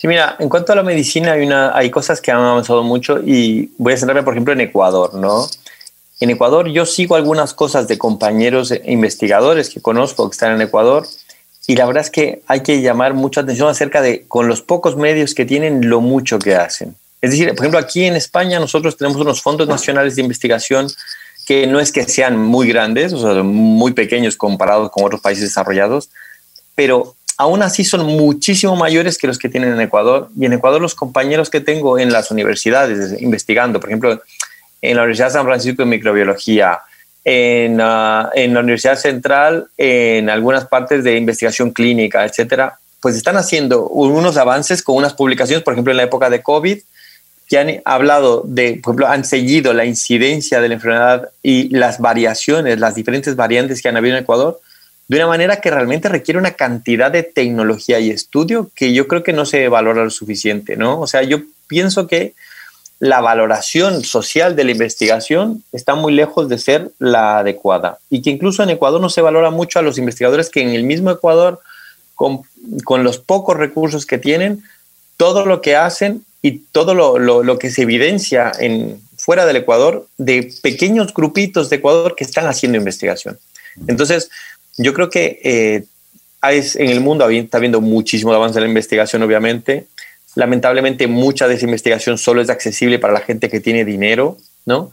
Sí, mira, en cuanto a la medicina hay, una, hay cosas que han avanzado mucho y voy a centrarme, por ejemplo, en Ecuador, ¿no? En Ecuador yo sigo algunas cosas de compañeros investigadores que conozco que están en Ecuador y la verdad es que hay que llamar mucha atención acerca de, con los pocos medios que tienen, lo mucho que hacen. Es decir, por ejemplo, aquí en España nosotros tenemos unos fondos nacionales de investigación que no es que sean muy grandes, o sea, muy pequeños comparados con otros países desarrollados, pero aún así son muchísimo mayores que los que tienen en Ecuador. Y en Ecuador los compañeros que tengo en las universidades investigando, por ejemplo, en la Universidad de San Francisco de Microbiología, en, ah, en, la Universidad Central, en algunas partes de investigación clínica, etcétera, pues están haciendo unos avances con unas publicaciones, por ejemplo, en la época de COVID, que han hablado de, por ejemplo, han seguido la incidencia de la enfermedad y las variaciones, las diferentes variantes que han habido en Ecuador, de una manera que realmente requiere una cantidad de tecnología y estudio que yo creo que no se valora lo suficiente, ¿no? O sea, yo pienso que la valoración social de la investigación está muy lejos de ser la adecuada y que incluso en Ecuador no se valora mucho a los investigadores que en el mismo Ecuador, con, con los pocos recursos que tienen, todo lo que hacen y todo lo, lo, que se evidencia en, fuera del Ecuador de pequeños grupitos de Ecuador que están haciendo investigación. Entonces, yo creo que eh, en el mundo está habiendo muchísimo avance en la investigación, obviamente. Lamentablemente, mucha de esa investigación solo es accesible para la gente que tiene dinero, ¿no?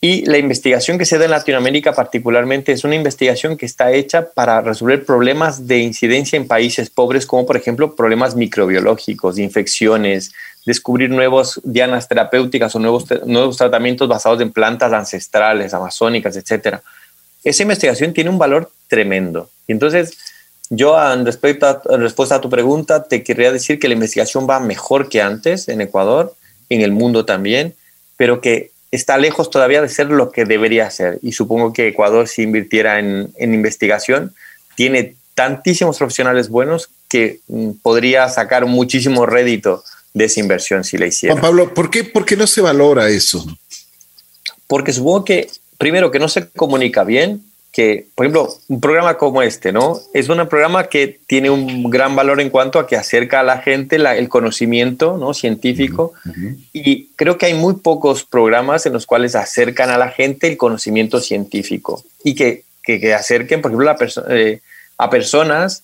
Y la investigación que se da en Latinoamérica particularmente es una investigación que está hecha para resolver problemas de incidencia en países pobres, como por ejemplo problemas microbiológicos, infecciones, descubrir nuevas dianas terapéuticas o nuevos, nuevos tratamientos basados en plantas ancestrales, amazónicas, etc. Esa investigación tiene un valor tremendo. Y entonces, yo, en, respecto a, en respuesta a tu pregunta, te querría decir que la investigación va mejor que antes en Ecuador, en el mundo también, pero que está lejos todavía de ser lo que debería ser. Y supongo que Ecuador, si invirtiera en, en investigación, tiene tantísimos profesionales buenos que mm, podría sacar muchísimo rédito de esa inversión si la hiciera. Juan Pablo, ¿por qué, ¿por qué no se valora eso? Porque supongo que, primero, que no se comunica bien, que, por ejemplo, un programa como este, ¿no? Es un programa que tiene un gran valor en cuanto a que acerca a la gente el conocimiento ¿no? científico y creo que hay muy pocos programas en los cuales acercan a la gente el conocimiento científico y que, que, acerquen, por ejemplo, eh, a personas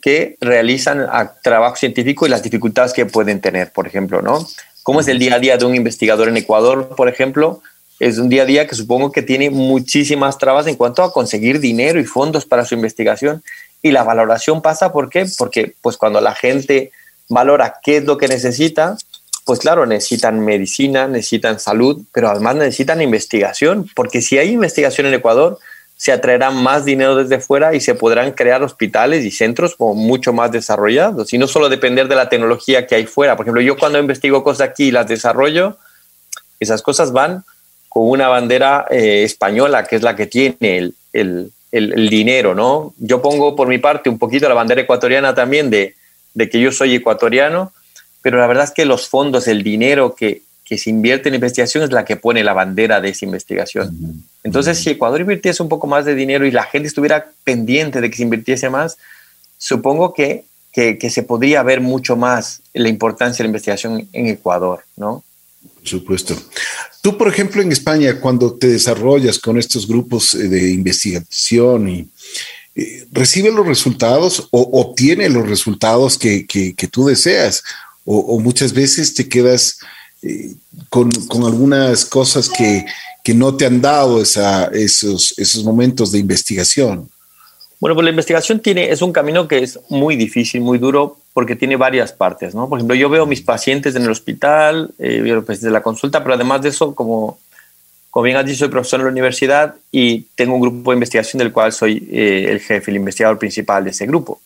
que realizan trabajo científico y las dificultades que pueden tener, por ejemplo, ¿no? ¿Cómo es el día a día de un investigador en Ecuador, por ejemplo? Es un día a día que supongo que tiene muchísimas trabas en cuanto a conseguir dinero y fondos para su investigación. Y la valoración pasa, ¿por qué? Porque pues cuando la gente valora qué es lo que necesita, pues claro, necesitan medicina, necesitan salud, pero además necesitan investigación, porque si hay investigación en Ecuador, se atraerá más dinero desde fuera y se podrán crear hospitales y centros mucho más desarrollados, y no solo depender de la tecnología que hay fuera. Por ejemplo, yo cuando investigo cosas aquí y las desarrollo, esas cosas van con una bandera eh, española, que es la que tiene el, dinero, ¿no? Yo pongo por mi parte un poquito la bandera ecuatoriana también de, que yo soy ecuatoriano, pero la verdad es que los fondos, el dinero que, se invierte en investigación es la que pone la bandera de esa investigación. Entonces, si Ecuador invirtiese un poco más de dinero y la gente estuviera pendiente de que se invirtiese más, supongo que, que, que se podría ver mucho más la importancia de la investigación en Ecuador, ¿no? Supuesto. Tú, por ejemplo, en España, cuando te desarrollas con estos grupos eh, de investigación y eh, recibe los resultados o obtiene los resultados que, tú deseas, o, muchas veces te quedas eh, con, algunas cosas que, no te han dado esos, esos momentos de investigación. Bueno, pues la investigación tiene, es un camino que es muy difícil, muy duro, porque tiene varias partes. Por ejemplo, yo veo mis pacientes en el hospital, eh, veo pacientes de la consulta, pero además de eso, como, como bien has dicho, soy profesor en la universidad y tengo un grupo de investigación del cual soy eh, el jefe, el investigador principal de ese grupo.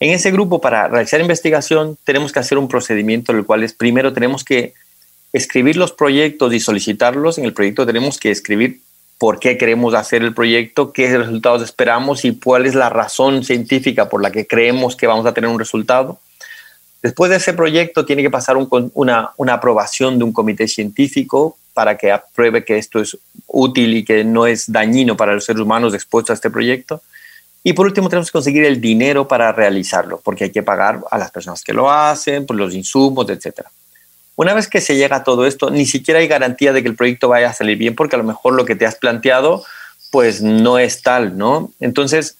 En ese grupo, para realizar investigación, tenemos que hacer un procedimiento en el cual es, primero tenemos que escribir los proyectos y solicitarlos. En el proyecto tenemos que escribir por qué queremos hacer el proyecto, qué resultados esperamos y cuál es la razón científica por la que creemos que vamos a tener un resultado. Después de ese proyecto tiene que pasar una, aprobación de un comité científico para que apruebe que esto es útil y que no es dañino para los seres humanos expuestos a este proyecto. Y por último tenemos que conseguir el dinero para realizarlo, porque hay que pagar a las personas que lo hacen, por los insumos, etc. Una vez que se llega a todo esto, ni siquiera hay garantía de que el proyecto vaya a salir bien, porque a lo mejor lo que te has planteado pues no es tal, ¿no? Entonces,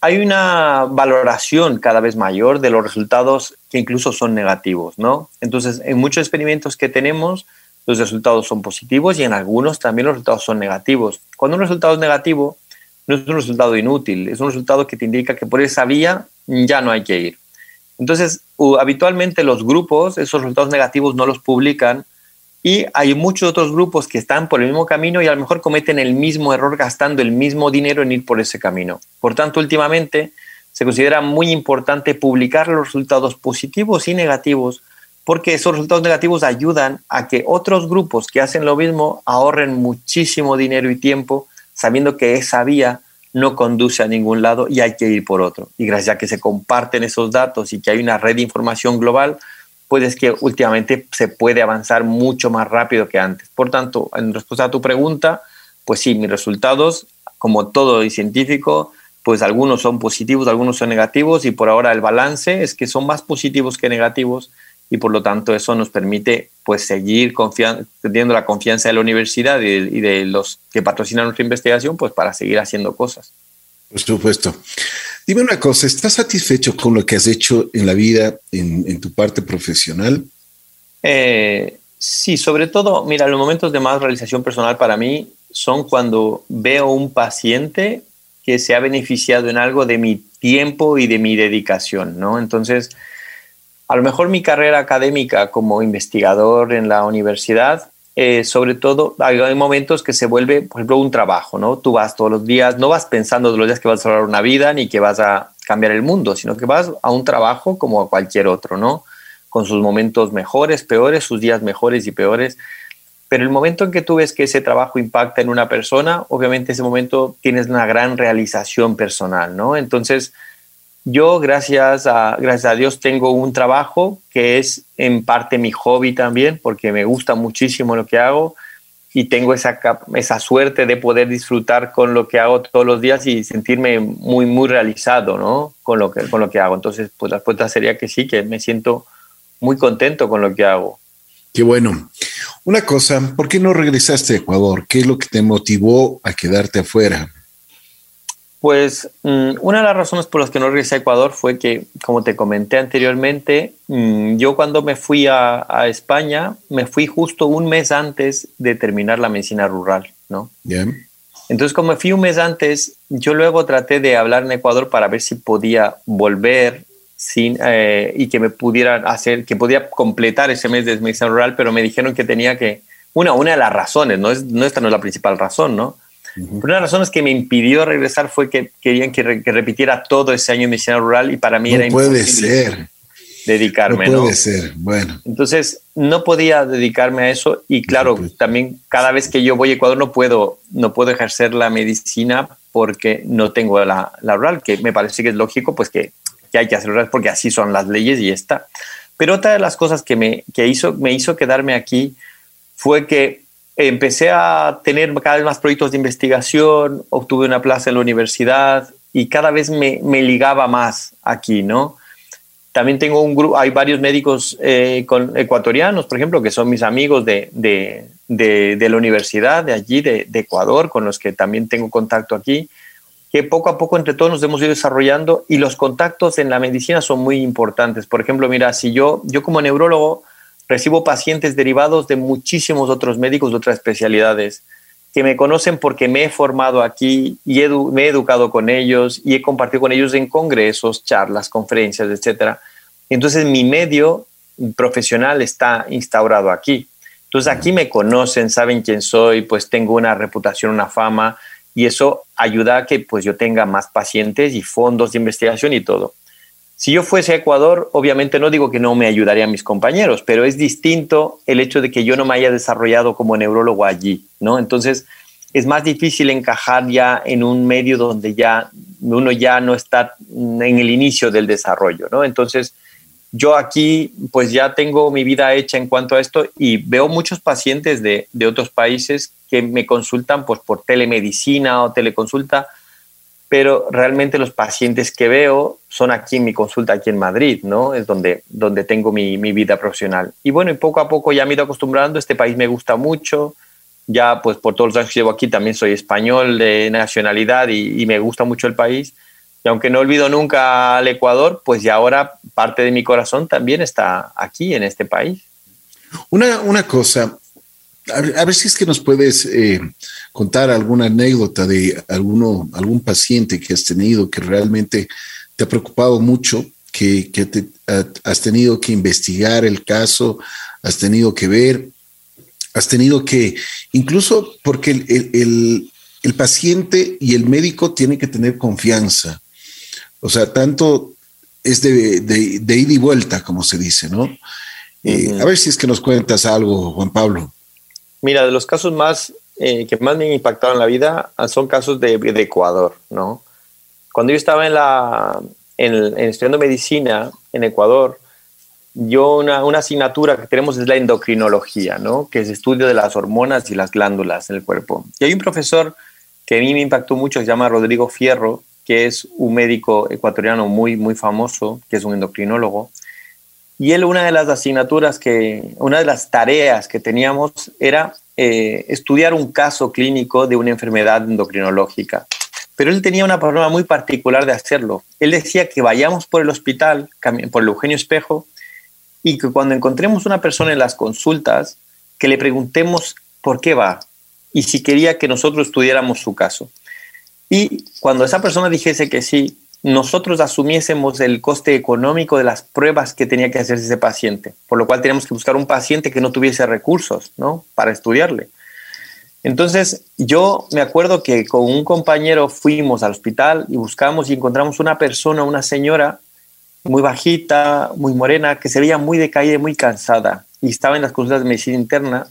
hay una valoración cada vez mayor de los resultados que incluso son negativos, ¿no? Entonces, en muchos experimentos que tenemos, los resultados son positivos y en algunos también los resultados son negativos. Cuando un resultado es negativo, no es un resultado inútil, es un resultado que te indica que por esa vía ya no hay que ir. Entonces, habitualmente los grupos, esos resultados negativos no los publican y hay muchos otros grupos que están por el mismo camino y a lo mejor cometen el mismo error gastando el mismo dinero en ir por ese camino. Por tanto, últimamente se considera muy importante publicar los resultados positivos y negativos porque esos resultados negativos ayudan a que otros grupos que hacen lo mismo ahorren muchísimo dinero y tiempo sabiendo que esa vía no conduce a ningún lado y hay que ir por otro. Y gracias a que se comparten esos datos y que hay una red de información global, pues es que últimamente se puede avanzar mucho más rápido que antes. Por tanto, en respuesta a tu pregunta, pues sí, mis resultados, como todo científico, pues algunos son positivos, algunos son negativos y por ahora el balance es que son más positivos que negativos y por lo tanto eso nos permite pues seguir teniendo la confianza de la universidad y de, los que patrocinan nuestra investigación pues para seguir haciendo cosas. Por supuesto. Dime una cosa, ¿estás satisfecho con lo que has hecho en la vida, en, tu parte profesional? Eh, sí, sobre todo, mira, los momentos de más realización personal para mí son cuando veo un paciente que se ha beneficiado en algo de mi tiempo y de mi dedicación, ¿no? Entonces, a lo mejor mi carrera académica como investigador en la universidad, eh, sobre todo hay momentos que se vuelve, por ejemplo, un trabajo, ¿no? Tú vas todos los días, no vas pensando todos los días que vas a salvar una vida ni que vas a cambiar el mundo, sino que vas a un trabajo como a cualquier otro, ¿no? Con sus momentos mejores, peores, sus días mejores y peores. Pero el momento en que tú ves que ese trabajo impacta en una persona, obviamente ese momento tienes una gran realización personal, ¿no? Entonces, yo, gracias a, gracias a Dios, tengo un trabajo que es en parte mi hobby también, porque me gusta muchísimo lo que hago y tengo esa, esa suerte de poder disfrutar con lo que hago todos los días y sentirme muy, muy realizado ¿no? con, lo que, con lo que hago. Entonces, pues la respuesta sería que sí, que me siento muy contento con lo que hago. Qué bueno. Una cosa, ¿por qué no regresaste a Ecuador? ¿Qué es lo que te motivó a quedarte afuera? Pues mm, una de las razones por las que no regresé a Ecuador fue que, como te comenté anteriormente, mm, yo cuando me fui a, España, me fui justo un mes antes de terminar la medicina rural, ¿no? Bien. Entonces, como me fui un mes antes, yo luego traté de hablar en Ecuador para ver si podía volver sin, eh, y que me pudieran hacer, que podía completar ese mes de medicina rural, pero me dijeron que tenía que, una, una de las razones, no, es, no esta no es la principal razón, ¿no? Una de las razones que me impidió regresar fue que querían que, repitiera todo ese año en medicina rural y para mí no era puede ser. dedicarme. No puede ser, bueno. Entonces no podía dedicarme a eso y claro, también cada vez que yo voy a Ecuador no puedo, no puedo ejercer la medicina porque no tengo la, la rural, que me parece que es lógico, pues que, que hay que hacer rural porque así son las leyes y está. Pero otra de las cosas que me, que hizo, me hizo quedarme aquí fue que empecé a tener cada vez más proyectos de investigación, obtuve una plaza en la universidad y cada vez me, me ligaba más aquí, ¿no? También tengo un grupo, hay varios médicos eh, con, ecuatorianos, por ejemplo, que son mis amigos de, de, de, la universidad, de allí, de, Ecuador, con los que también tengo contacto aquí, que poco a poco entre todos nos hemos ido desarrollando y los contactos en la medicina son muy importantes. Por ejemplo, mira, si yo, yo como neurólogo, Recibo pacientes derivados de muchísimos otros médicos de otras especialidades que me conocen porque me he formado aquí y me he educado con ellos y he compartido con ellos en congresos, charlas, conferencias, etc. Entonces mi medio profesional está instaurado aquí. Entonces aquí me conocen, saben quién soy, pues tengo una reputación, una fama y eso ayuda a que pues yo tenga más pacientes y fondos de investigación y todo. Si yo fuese a Ecuador, obviamente no digo que no me ayudaría a mis compañeros, pero es distinto el hecho de que yo no me haya desarrollado como neurólogo allí, ¿no? Entonces, es más difícil encajar ya en un medio donde ya uno ya no está en el inicio del desarrollo, ¿no? Entonces, yo aquí pues ya tengo mi vida hecha en cuanto a esto y veo muchos pacientes de, de otros países que me consultan pues por telemedicina o teleconsulta pero realmente los pacientes que veo son aquí en mi consulta, aquí en Madrid, ¿no? Es donde, donde tengo mi, mi vida profesional. Y bueno, y poco a poco ya me he ido acostumbrando, este país me gusta mucho, ya pues por todos los años que llevo aquí también soy español de nacionalidad y, y, me gusta mucho el país. Y aunque no olvido nunca al Ecuador, pues ya ahora parte de mi corazón también está aquí, en este país. Una, una cosa, a ver, si es que nos puedes eh, contar alguna anécdota de alguno, algún paciente que has tenido que realmente te ha preocupado mucho, que, te, has tenido que investigar el caso, has tenido que ver, has tenido que, incluso porque el, paciente y el médico tienen que tener confianza. O sea, tanto es de, de, ida y vuelta, como se dice, ¿no? Eh, a ver si es que nos cuentas algo, Juan Pablo. Mira, de los casos más eh, que más me han impactado en la vida ah, son casos de, Ecuador, ¿no? Cuando yo estaba en la, en, estudiando medicina en Ecuador, yo una, una, asignatura que tenemos es la endocrinología, ¿no? que es estudio de las hormonas y las glándulas en el cuerpo. Y hay un profesor que a mí me impactó mucho, se llama Rodrigo Fierro, que es un médico ecuatoriano muy, muy famoso, que es un endocrinólogo. Y él, una de las asignaturas que, una de las tareas que teníamos era eh, estudiar un caso clínico de una enfermedad endocrinológica. Pero él tenía una forma muy particular de hacerlo. Él decía que vayamos por el hospital, por el Eugenio Espejo, y que cuando encontremos una persona en las consultas, que le preguntemos por qué va y si quería que nosotros estudiáramos su caso. Y cuando esa persona dijese que sí, nosotros asumiésemos el coste económico de las pruebas que tenía que hacerse ese paciente, por lo cual teníamos que buscar un paciente que no tuviese recursos ¿no? para estudiarle. Entonces, yo me acuerdo que con un compañero fuimos al hospital y buscamos y encontramos una persona, una señora muy bajita, muy morena, que se veía muy decaída muy cansada. Y estaba en las consultas de medicina interna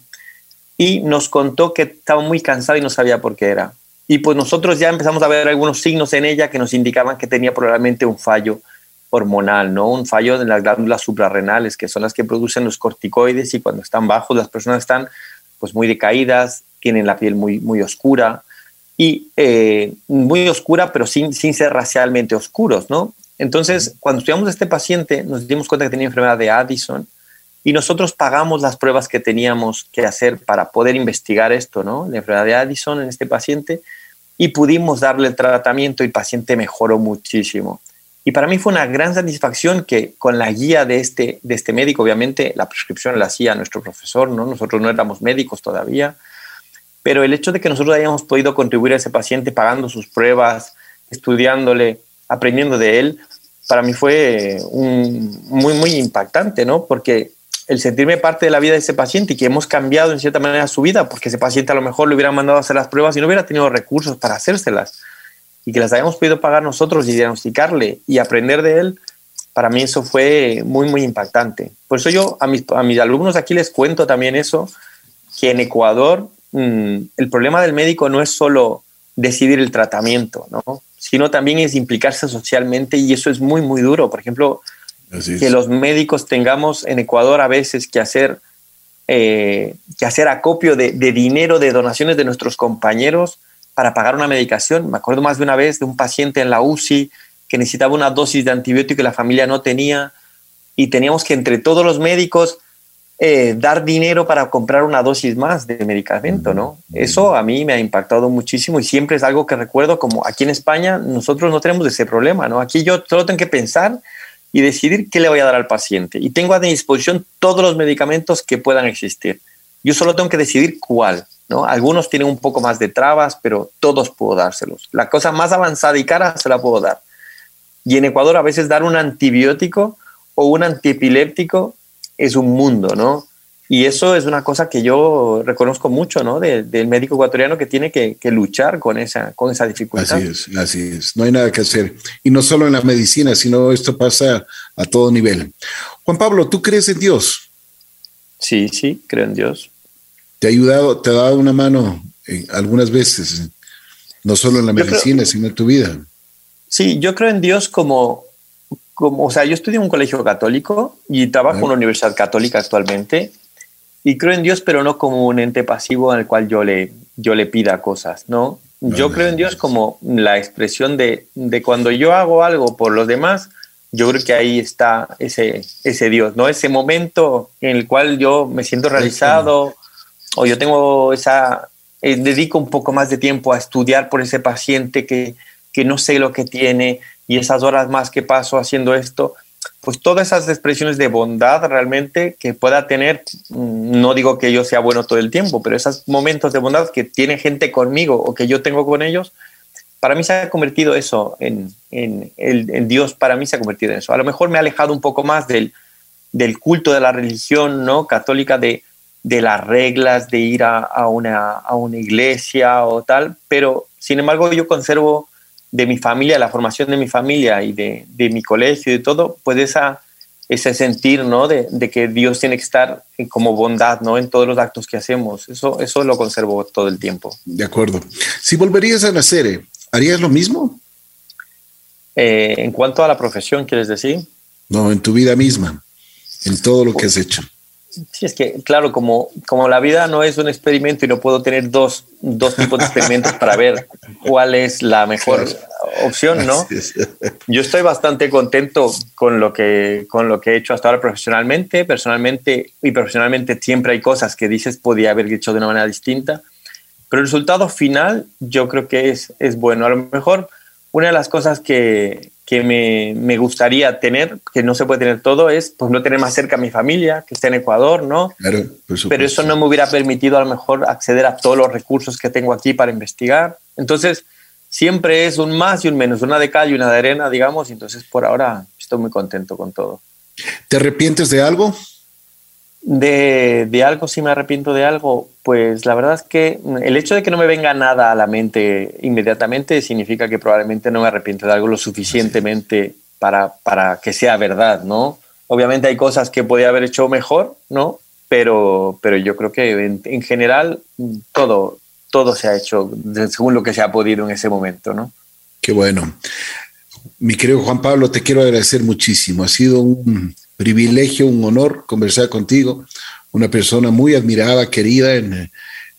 y nos contó que estaba muy cansada y no sabía por qué era. Y pues nosotros ya empezamos a ver algunos signos en ella que nos indicaban que tenía probablemente un fallo hormonal, ¿no? Un fallo en las glándulas suprarrenales, que son las que producen los corticoides y cuando están bajos las personas están pues muy decaídas, tienen la piel muy, muy oscura y eh, muy oscura pero sin, sin ser racialmente oscuros, ¿no? Entonces, cuando estudiamos a este paciente, nos dimos cuenta que tenía enfermedad de Addison y nosotros pagamos las pruebas que teníamos que hacer para poder investigar esto, ¿no? La enfermedad de Addison en este paciente y pudimos darle el tratamiento y el paciente mejoró muchísimo. Y para mí fue una gran satisfacción que con la guía de este, de este médico, obviamente la prescripción la hacía nuestro profesor, ¿no? Nosotros no éramos médicos todavía, pero el hecho de que nosotros hayamos podido contribuir a ese paciente pagando sus pruebas, estudiándole, aprendiendo de él, para mí fue un, muy, muy impactante, ¿no? Porque el sentirme parte de la vida de ese paciente y que hemos cambiado en cierta manera su vida, porque ese paciente a lo mejor le hubiera mandado a hacer las pruebas y no hubiera tenido recursos para hacérselas, y que las hayamos podido pagar nosotros y diagnosticarle y aprender de él, para mí eso fue muy, muy impactante. Por eso yo a mis, a mis alumnos aquí les cuento también eso, que en Ecuador mm, el problema del médico no es solo decidir el tratamiento, ¿no? sino también es implicarse socialmente y eso es muy, muy duro. Por ejemplo, que los médicos tengamos en Ecuador a veces que hacer, eh, que hacer acopio de, dinero, de donaciones de nuestros compañeros para pagar una medicación. Me acuerdo más de una vez de un paciente en la UCI que necesitaba una dosis de antibiótico y la familia no tenía y teníamos que entre todos los médicos eh, dar dinero para comprar una dosis más de medicamento, ¿no? Eso a mí me ha impactado muchísimo y siempre es algo que recuerdo como aquí en España nosotros no tenemos ese problema, ¿no? Aquí yo solo tengo que pensar y decidir qué le voy a dar al paciente y tengo a mi disposición todos los medicamentos que puedan existir. Yo solo tengo que decidir cuál, ¿no? Algunos tienen un poco más de trabas, pero todos puedo dárselos. La cosa más avanzada y cara se la puedo dar. Y en Ecuador a veces dar un antibiótico o un antiepiléptico es un mundo, ¿no? Y eso es una cosa que yo reconozco mucho, ¿no? del médico ecuatoriano que tiene que, luchar con esa, con esa dificultad. Así es, así es. No hay nada que hacer. Y no solo en la medicina, sino esto pasa a todo nivel. Juan Pablo, ¿tú crees en Dios? Sí, sí, creo en Dios. ¿Te ha ayudado, te ha dado una mano algunas veces, no solo en la medicina, sino en tu vida? Sí, yo creo en Dios como como, o sea, yo estudio en un colegio católico y trabajo en una universidad católica actualmente y creo en Dios, pero no como un ente pasivo al cual yo le, yo le pida cosas, ¿no? Yo creo en Dios como la expresión de, de, cuando yo hago algo por los demás, yo creo que ahí está ese, ese Dios, ¿no? Ese momento en el cual yo me siento realizado o yo tengo esa, eh, dedico un poco más de tiempo a estudiar por ese paciente que, que no sé lo que tiene, y esas horas más que paso haciendo esto, pues todas esas expresiones de bondad realmente que pueda tener, mm, no digo que yo sea bueno todo el tiempo, pero esos momentos de bondad que tiene gente conmigo o que yo tengo con ellos, para mí se ha convertido eso en, en, el, Dios, para mí se ha convertido en eso. A lo mejor me ha alejado un poco más del, del culto de la religión ¿no? católica, de, de las reglas, de ir a, a, una, a una iglesia o tal, pero sin embargo yo conservo de mi familia, la formación de mi familia y de, de mi colegio y de todo, pues esa, ese sentir, ¿no? De, de, que Dios tiene que estar como bondad, ¿no? En todos los actos que hacemos. Eso, eso lo conservo todo el tiempo. De acuerdo. Si volverías a nacer, ¿harías lo mismo? Eh, en cuanto a la profesión, ¿quieres decir? No, en tu vida misma. en todo lo que has hecho. Sí, es que, claro, como, como la vida no es un experimento y no puedo tener dos, dos tipos de experimentos para ver cuál es la mejor opción, ¿no? Yo estoy bastante contento con lo, que, con lo que he hecho hasta ahora profesionalmente. Personalmente y profesionalmente siempre hay cosas que dices podía haber hecho de una manera distinta, pero el resultado final yo creo que es, es bueno. A lo mejor una de las cosas que, que me, me, gustaría tener, que no se puede tener todo, es pues no tener más cerca a mi familia, que esté en Ecuador, ¿no? Claro, Pero eso no me hubiera permitido a lo mejor acceder a todos los recursos que tengo aquí para investigar. Entonces, siempre es un más y un menos, una de cal y una de arena, digamos, entonces por ahora estoy muy contento con todo. ¿Te arrepientes de algo? De, de, algo, si me arrepiento de algo, pues la verdad es que el hecho de que no me venga nada a la mente inmediatamente significa que probablemente no me arrepiento de algo lo suficientemente para, para que sea verdad, ¿no? Obviamente hay cosas que podía haber hecho mejor, ¿no? Pero, pero yo creo que en, en general todo, todo se ha hecho según lo que se ha podido en ese momento, ¿no? Qué bueno. Mi querido Juan Pablo, te quiero agradecer muchísimo. Ha sido un privilegio, un honor conversar contigo, una persona muy admirada, querida en, en,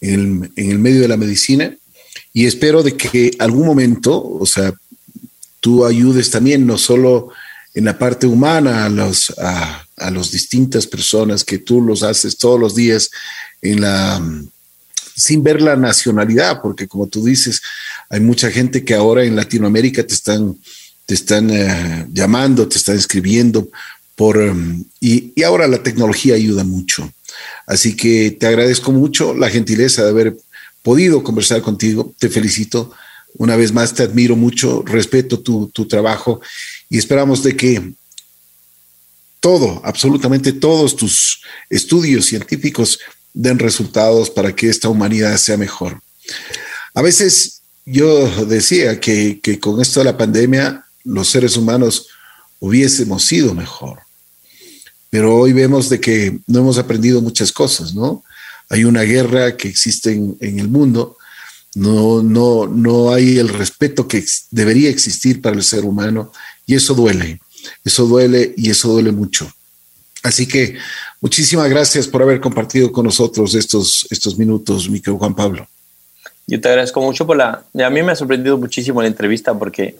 el, en, el, medio de la medicina y espero de que algún momento, o sea, tú ayudes también no solo en la parte humana a los a, a las distintas personas que tú los haces todos los días en la sin ver la nacionalidad, porque como tú dices, hay mucha gente que ahora en Latinoamérica te están te están eh, llamando, te están escribiendo por, um, y, y, ahora la tecnología ayuda mucho. Así que te agradezco mucho la gentileza de haber podido conversar contigo. Te felicito. Una vez más, te admiro mucho, respeto tu, tu trabajo y esperamos de que todo, absolutamente todos tus estudios científicos den resultados para que esta humanidad sea mejor. A veces yo decía que, que con esto de la pandemia los seres humanos hubiésemos sido mejor pero hoy vemos de que no hemos aprendido muchas cosas, ¿no? Hay una guerra que existe en, en el mundo, no, no, no hay el respeto que debería existir para el ser humano y eso duele, eso duele y eso duele mucho. Así que muchísimas gracias por haber compartido con nosotros estos, estos minutos, mi querido Juan Pablo. Yo te agradezco mucho por la... A mí me ha sorprendido muchísimo la entrevista porque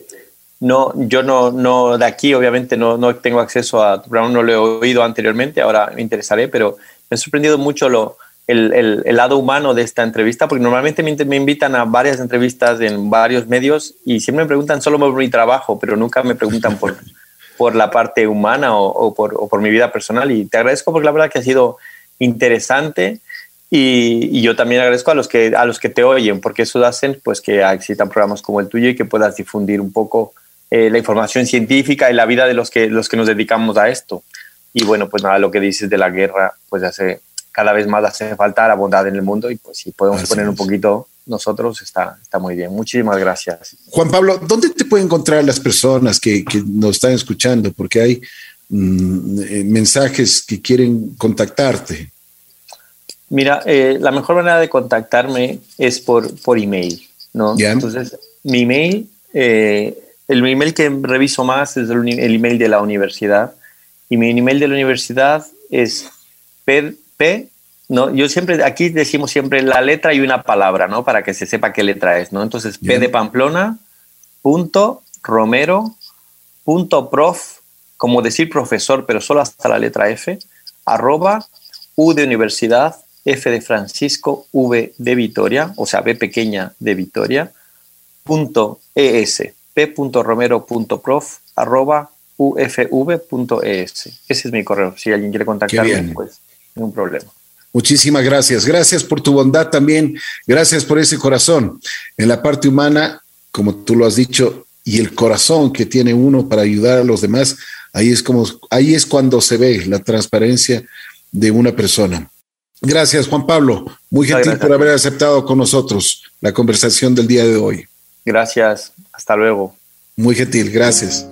no, yo no, no de aquí, obviamente, no, no tengo acceso a tu programa, no lo he oído anteriormente, ahora me interesaré, pero me ha sorprendido mucho lo, el, el, el lado humano de esta entrevista, porque normalmente me, me, invitan a varias entrevistas en varios medios y siempre me preguntan solo por mi trabajo, pero nunca me preguntan por, por la parte humana o, o, por, o por mi vida personal. Y te agradezco porque la verdad que ha sido interesante. Y, y, yo también agradezco a los que a los que te oyen porque eso hacen pues que existan programas como el tuyo y que puedas difundir un poco eh, la información científica y la vida de los que, los que nos dedicamos a esto. Y bueno, pues nada, lo que dices de la guerra, pues hace, cada vez más hace falta la bondad en el mundo y pues si podemos Así poner es. un poquito nosotros, está, está muy bien. Muchísimas gracias. Juan Pablo, ¿dónde te pueden encontrar las personas que, que nos están escuchando? Porque hay mmm, mensajes que quieren contactarte. Mira, eh, la mejor manera de contactarme es por, por email, ¿no? Yeah. Entonces, mi email eh, el email que reviso más es el, el, email de la universidad. Y mi email de la universidad es P, P, ¿no? Yo siempre, aquí decimos siempre la letra y una palabra, ¿no? Para que se sepa qué letra es, ¿no? Entonces, P de Pamplona, punto, Romero, punto, prof, como decir profesor, pero solo hasta la letra F, arroba, U de universidad, F de Francisco, V de Vitoria, o sea, B pequeña de Vitoria, punto, ES p.romero.prof arroba ufv.es. Ese es mi correo. Si alguien quiere contactarme, pues ningún problema. Muchísimas gracias. Gracias por tu bondad también. Gracias por ese corazón. En la parte humana, como tú lo has dicho, y el corazón que tiene uno para ayudar a los demás, ahí es como ahí es cuando se ve la transparencia de una persona. Gracias, Juan Pablo. Muy gentil gracias. por haber aceptado con nosotros la conversación del día de hoy. Gracias. Hasta luego. Muy gentil. Gracias.